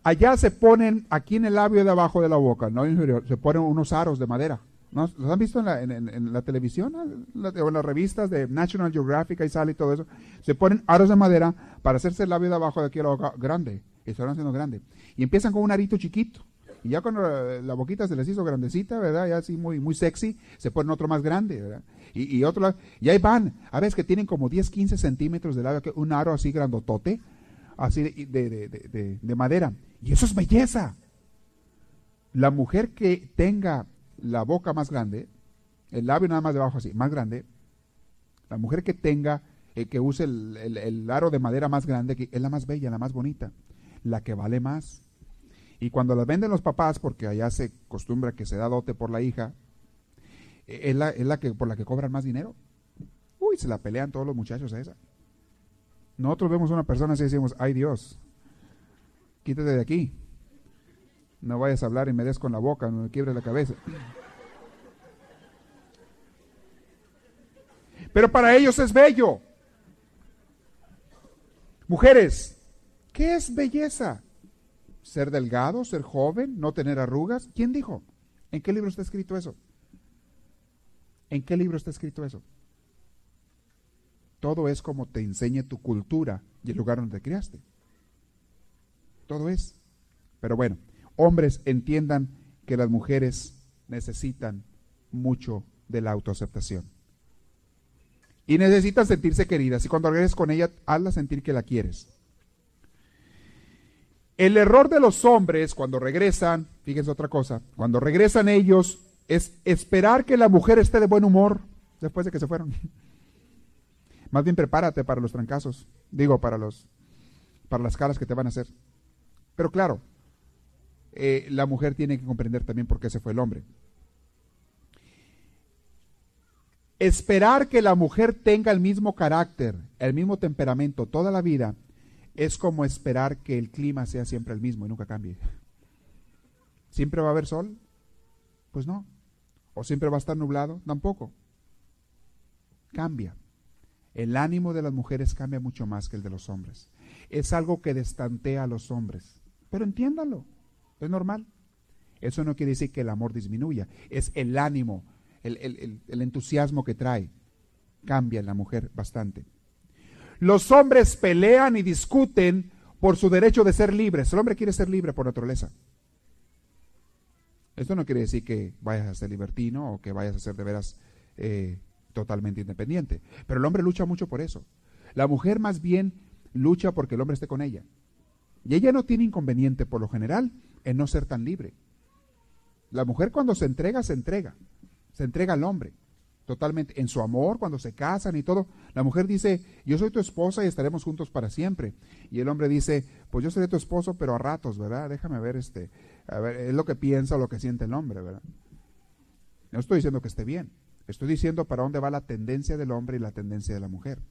Allá se ponen, aquí en el labio de abajo de la boca, no se ponen unos aros de madera. ¿Los han visto en la, televisión o en las revistas de National Geographic y sale y todo eso? Se ponen aros de madera para hacerse el labio de abajo de aquí a la boca grande. Y se van haciendo grande. Y empiezan con un arito chiquito. Y ya cuando la, boquita se les hizo grandecita, ¿verdad? Ya así muy, muy sexy, se ponen otro más grande, ¿verdad? Y, otro, y ahí van. A veces que tienen como 10, 15 centímetros de labio, un aro así grandotote, así de, de madera. Y eso es belleza. La mujer que tenga la boca más grande, el labio nada más debajo así, más grande, la mujer que tenga, eh, que use el, aro de madera más grande, que es la más bella, la más bonita, la que vale más. Y cuando la venden los papás, porque allá se acostumbra que se da dote por la hija, eh, es la, es la que por la que cobran más dinero. Uy, se la pelean todos los muchachos a esa. Nosotros vemos una persona así y decimos, ay Dios, quítate de aquí. No vayas a hablar y me des con la boca, me quiebre la cabeza. Pero para ellos es bello. Mujeres, ¿qué es belleza? ¿Ser delgado, ser joven, no tener arrugas? ¿Quién dijo? ¿En qué libro está escrito eso? ¿En qué libro está escrito eso? Todo es como te enseñe tu cultura y el lugar donde te criaste. Todo es. Pero bueno, hombres entiendan que las mujeres necesitan mucho de la autoaceptación. Y necesitan sentirse queridas. Y cuando regreses con ella, hazla sentir que la quieres. El error de los hombres cuando regresan, fíjense otra cosa, cuando regresan ellos es esperar que la mujer esté de buen humor después de que se fueron. Más bien prepárate para los trancazos, digo, para los para las caras que te van a hacer. Pero claro, eh, la mujer tiene que comprender también por qué se fue el hombre. Esperar que la mujer tenga el mismo carácter, el mismo temperamento toda la vida, es como esperar que el clima sea siempre el mismo y nunca cambie. ¿Siempre va a haber sol? Pues no. ¿O siempre va a estar nublado? Tampoco. Cambia. El ánimo de las mujeres cambia mucho más que el de los hombres. Es algo que destantea a los hombres. Pero entiéndalo. Es normal. Eso no quiere decir que el amor disminuya. Es el ánimo, el, entusiasmo que trae. Cambia en la mujer bastante. Los hombres pelean y discuten por su derecho de ser libres. El hombre quiere ser libre por naturaleza. Esto no quiere decir que vayas a ser libertino o que vayas a ser de veras eh, totalmente independiente. Pero el hombre lucha mucho por eso. La mujer más bien lucha porque el hombre esté con ella. Y ella no tiene inconveniente por lo general en no ser tan libre. La mujer cuando se entrega, se entrega. Se entrega al hombre. Totalmente. En su amor, cuando se casan y todo. La mujer dice, yo soy tu esposa y estaremos juntos para siempre. Y el hombre dice, pues yo seré tu esposo, pero a ratos, ¿verdad? Déjame ver este. A ver, es lo que piensa o lo que siente el hombre, ¿verdad? No estoy diciendo que esté bien. Estoy diciendo para dónde va la tendencia del hombre y la tendencia de la mujer.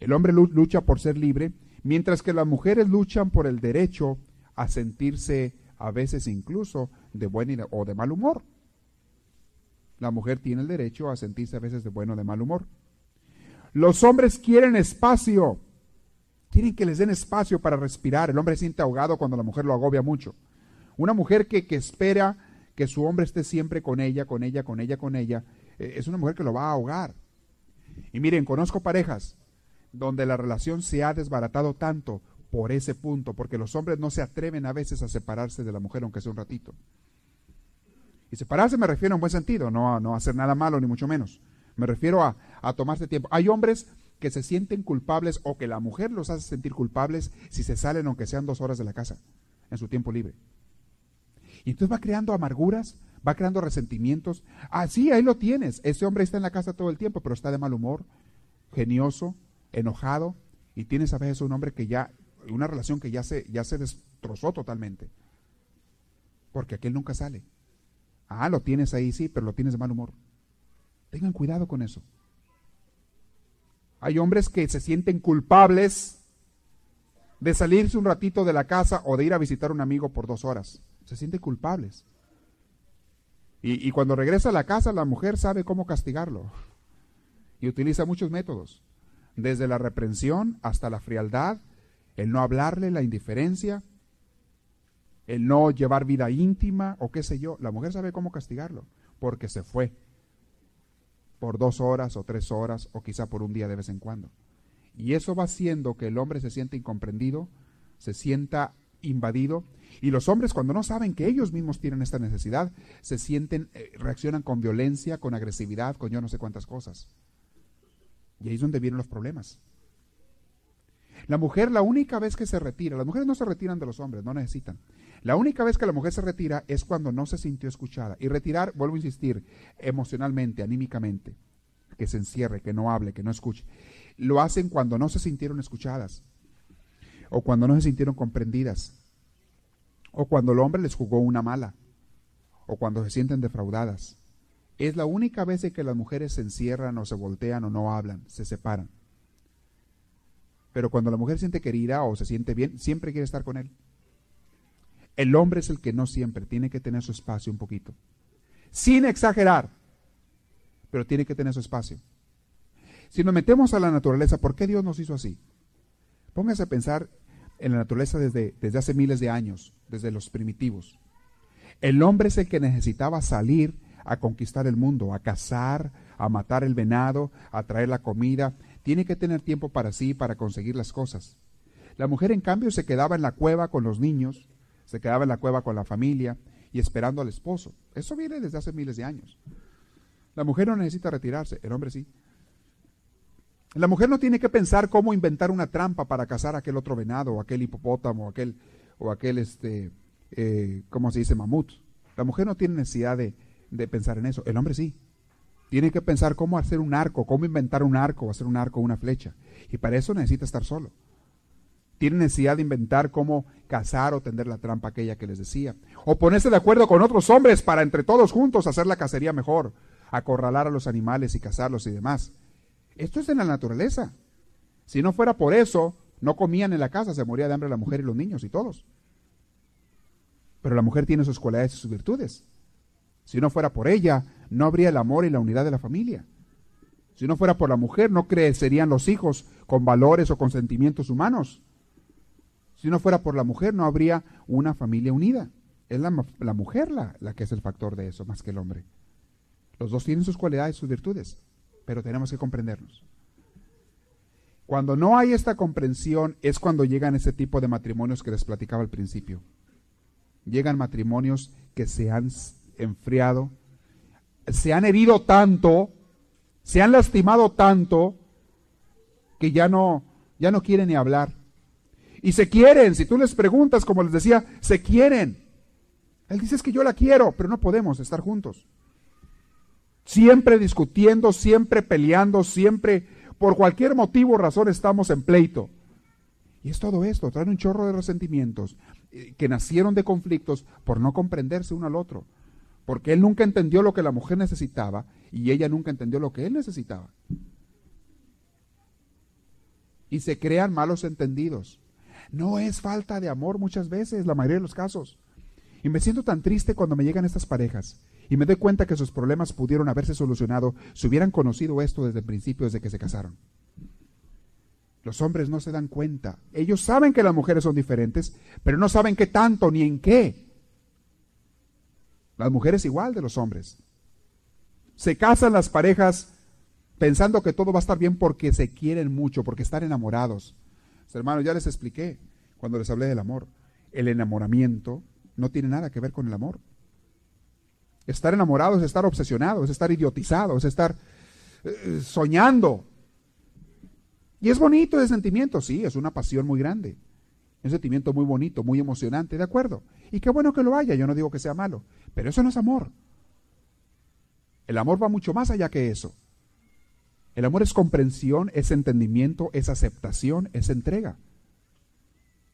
El hombre lucha por ser libre, mientras que las mujeres luchan por el derecho a sentirse a veces incluso de buen o de mal humor. La mujer tiene el derecho a sentirse a veces de bueno o de mal humor. Los hombres quieren espacio. Quieren que les den espacio para respirar. El hombre se siente ahogado cuando la mujer lo agobia mucho. Una mujer que, que espera que su hombre esté siempre con ella, con ella, con ella, con ella, eh, es una mujer que lo va a ahogar. Y miren, conozco parejas donde la relación se ha desbaratado tanto por ese punto, porque los hombres no se atreven a veces a separarse de la mujer, aunque sea un ratito. Y separarse me refiero en buen sentido, no a no hacer nada malo, ni mucho menos. Me refiero a, a tomarse tiempo. Hay hombres que se sienten culpables o que la mujer los hace sentir culpables si se salen aunque sean dos horas de la casa, en su tiempo libre. Y entonces va creando amarguras, va creando resentimientos. Ah, sí, ahí lo tienes. Ese hombre está en la casa todo el tiempo, pero está de mal humor, genioso, enojado, y tienes a veces un hombre que ya una relación que ya se, ya se destrozó totalmente. Porque aquel nunca sale. Ah, lo tienes ahí, sí, pero lo tienes de mal humor. Tengan cuidado con eso. Hay hombres que se sienten culpables de salirse un ratito de la casa o de ir a visitar a un amigo por dos horas. Se sienten culpables. Y, y cuando regresa a la casa, la mujer sabe cómo castigarlo. Y utiliza muchos métodos. Desde la reprensión hasta la frialdad, el no hablarle, la indiferencia, el no llevar vida íntima o qué sé yo. La mujer sabe cómo castigarlo, porque se fue por dos horas o tres horas o quizá por un día de vez en cuando. Y eso va haciendo que el hombre se sienta incomprendido, se sienta invadido. Y los hombres cuando no saben que ellos mismos tienen esta necesidad, se sienten, eh, reaccionan con violencia, con agresividad, con yo no sé cuántas cosas. Y ahí es donde vienen los problemas. La mujer, la única vez que se retira, las mujeres no se retiran de los hombres, no necesitan. La única vez que la mujer se retira es cuando no se sintió escuchada. Y retirar, vuelvo a insistir, emocionalmente, anímicamente, que se encierre, que no hable, que no escuche. Lo hacen cuando no se sintieron escuchadas, o cuando no se sintieron comprendidas, o cuando el hombre les jugó una mala, o cuando se sienten defraudadas. Es la única vez que las mujeres se encierran o se voltean o no hablan, se separan. Pero cuando la mujer siente querida o se siente bien, siempre quiere estar con él. El hombre es el que no siempre, tiene que tener su espacio un poquito. Sin exagerar, pero tiene que tener su espacio. Si nos metemos a la naturaleza, ¿por qué Dios nos hizo así? Póngase a pensar en la naturaleza desde, desde hace miles de años, desde los primitivos. El hombre es el que necesitaba salir a conquistar el mundo, a cazar, a matar el venado, a traer la comida, tiene que tener tiempo para sí, para conseguir las cosas. La mujer, en cambio, se quedaba en la cueva con los niños, se quedaba en la cueva con la familia y esperando al esposo. Eso viene desde hace miles de años. La mujer no necesita retirarse, el hombre sí. La mujer no tiene que pensar cómo inventar una trampa para cazar a aquel otro venado, o aquel hipopótamo, o aquel, o aquel este, eh, ¿cómo se dice? Mamut. La mujer no tiene necesidad de, de pensar en eso, el hombre sí. Tiene que pensar cómo hacer un arco, cómo inventar un arco, hacer un arco o una flecha. Y para eso necesita estar solo. Tiene necesidad de inventar cómo cazar o tender la trampa aquella que les decía. O ponerse de acuerdo con otros hombres para entre todos juntos hacer la cacería mejor, acorralar a los animales y cazarlos y demás. Esto es en la naturaleza. Si no fuera por eso, no comían en la casa, se moría de hambre la mujer y los niños y todos. Pero la mujer tiene sus cualidades y sus virtudes. Si no fuera por ella, no habría el amor y la unidad de la familia. Si no fuera por la mujer, no crecerían los hijos con valores o con sentimientos humanos. Si no fuera por la mujer, no habría una familia unida. Es la, mujer la, la que es el factor de eso, más que el hombre. Los dos tienen sus cualidades sus virtudes, pero tenemos que comprendernos. Cuando no hay esta comprensión es cuando llegan ese tipo de matrimonios que les platicaba al principio. Llegan matrimonios que se han enfriado, se han herido tanto, se han lastimado tanto, que ya no, ya no quieren ni hablar. Y se quieren, si tú les preguntas, como les decía, se quieren. Él dice es que yo la quiero, pero no podemos estar juntos. Siempre discutiendo, siempre peleando, siempre, por cualquier motivo o razón estamos en pleito. Y es todo esto, traen un chorro de resentimientos eh, que nacieron de conflictos por no comprenderse uno al otro porque él nunca entendió lo que la mujer necesitaba y ella nunca entendió lo que él necesitaba. Y se crean malos entendidos. No es falta de amor muchas veces, la mayoría de los casos. Y me siento tan triste cuando me llegan estas parejas y me doy cuenta que sus problemas pudieron haberse solucionado si hubieran conocido esto desde el principio, desde que se casaron. Los hombres no se dan cuenta. Ellos saben que las mujeres son diferentes, pero no saben qué tanto ni en qué. Las mujeres igual de los hombres. Se casan las parejas pensando que todo va a estar bien porque se quieren mucho, porque están enamorados. Hermanos, ya les expliqué cuando les hablé del amor. El enamoramiento no tiene nada que ver con el amor. Estar enamorado es estar obsesionado, es estar idiotizado, es estar eh, soñando. Y es bonito ese sentimiento, sí, es una pasión muy grande. Un sentimiento muy bonito, muy emocionante, ¿de acuerdo? Y qué bueno que lo haya, yo no digo que sea malo, pero eso no es amor. El amor va mucho más allá que eso. El amor es comprensión, es entendimiento, es aceptación, es entrega.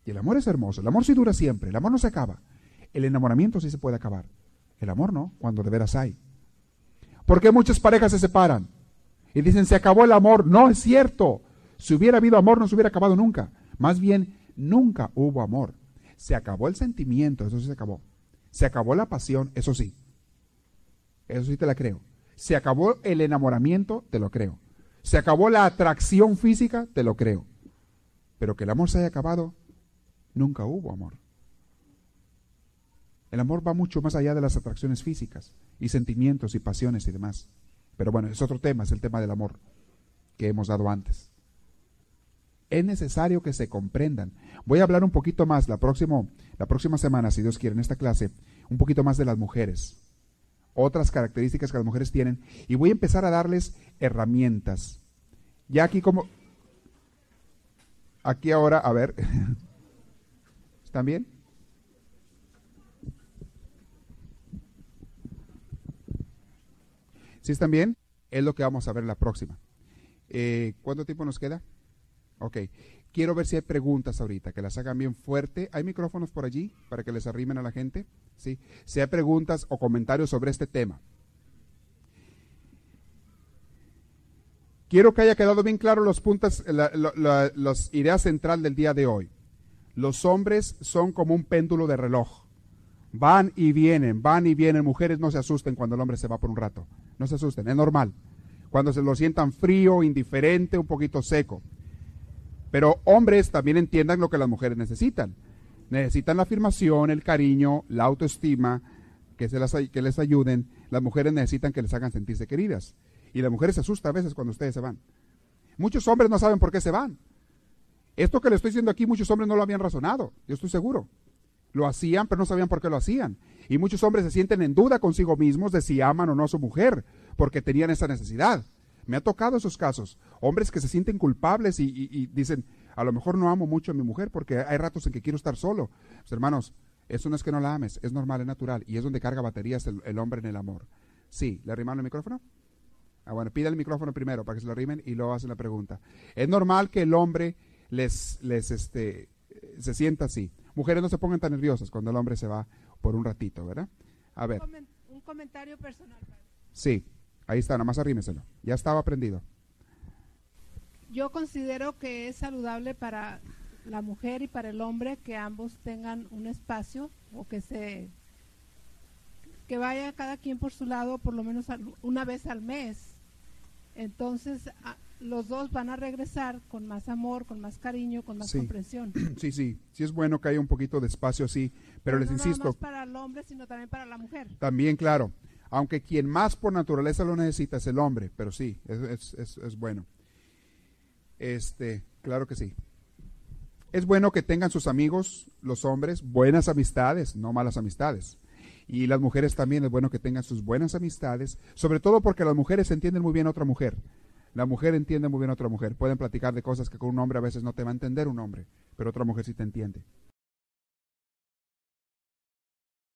Y el amor es hermoso, el amor sí dura siempre, el amor no se acaba. El enamoramiento sí se puede acabar. El amor no, cuando de veras hay. ¿Por qué muchas parejas se separan? Y dicen, se acabó el amor. No es cierto. Si hubiera habido amor, no se hubiera acabado nunca. Más bien, nunca hubo amor. Se acabó el sentimiento, eso sí se acabó. Se acabó la pasión, eso sí. Eso sí te la creo. Se acabó el enamoramiento, te lo creo. Se acabó la atracción física, te lo creo. Pero que el amor se haya acabado, nunca hubo amor. El amor va mucho más allá de las atracciones físicas y sentimientos y pasiones y demás. Pero bueno, es otro tema, es el tema del amor que hemos dado antes. Es necesario que se comprendan. Voy a hablar un poquito más la, próximo, la próxima semana, si Dios quiere, en esta clase, un poquito más de las mujeres. Otras características que las mujeres tienen. Y voy a empezar a darles herramientas. Ya aquí como... Aquí ahora, a ver. ¿Están bien? ¿Sí están bien? Es lo que vamos a ver la próxima. Eh, ¿Cuánto tiempo nos queda? Ok. Quiero ver si hay preguntas ahorita, que las hagan bien fuerte. ¿Hay micrófonos por allí para que les arrimen a la gente? Sí. Si hay preguntas o comentarios sobre este tema. Quiero que haya quedado bien claro los puntos, la, ideas central del día de hoy. Los hombres son como un péndulo de reloj. Van y vienen, van y vienen. Mujeres no se asusten cuando el hombre se va por un rato. No se asusten, es normal. Cuando se lo sientan frío, indiferente, un poquito seco. Pero hombres también entiendan lo que las mujeres necesitan. Necesitan la afirmación, el cariño, la autoestima, que, se las, que les ayuden. Las mujeres necesitan que les hagan sentirse queridas. Y las mujeres se asustan a veces cuando ustedes se van. Muchos hombres no saben por qué se van. Esto que le estoy diciendo aquí, muchos hombres no lo habían razonado, yo estoy seguro. Lo hacían, pero no sabían por qué lo hacían. Y muchos hombres se sienten en duda consigo mismos de si aman o no a su mujer, porque tenían esa necesidad. Me ha tocado esos casos. Hombres que se sienten culpables y, dicen, a lo mejor no amo mucho a mi mujer porque hay ratos en que quiero estar solo. Pues, hermanos, eso no es que no la ames, es normal, es natural. Y es donde carga baterías el, hombre en el amor. Sí, ¿le arrimaron el micrófono? Ah, bueno, pida el micrófono primero para que se lo arrimen y luego hacen la pregunta. Es normal que el hombre les, les este, se sienta así. Mujeres no se pongan tan nerviosas cuando el hombre se va por un ratito, ¿verdad? A ver. Un, comentario personal. Sí, ahí está, nada más arrímeselo. Ya estaba aprendido. Yo considero que es saludable para la mujer y para el hombre que ambos tengan un espacio o que se que vaya cada quien por su lado por lo menos una vez al mes. Entonces, los dos van a regresar con más amor, con más cariño, con más comprensión. Sí, sí, sí es bueno que haya un poquito de espacio así, pero, les insisto. No para el hombre, sino también para la mujer. También, claro. Aunque quien más por naturaleza lo necesita es el hombre, pero sí, es, bueno. Este, claro que sí. Es bueno que tengan sus amigos, los hombres, buenas amistades, no malas amistades. Y las mujeres también es bueno que tengan sus buenas amistades, sobre todo porque las mujeres entienden muy bien a otra mujer. La mujer entiende muy bien a otra mujer. Pueden platicar de cosas que con un hombre a veces no te va a entender un hombre, pero otra mujer sí te entiende.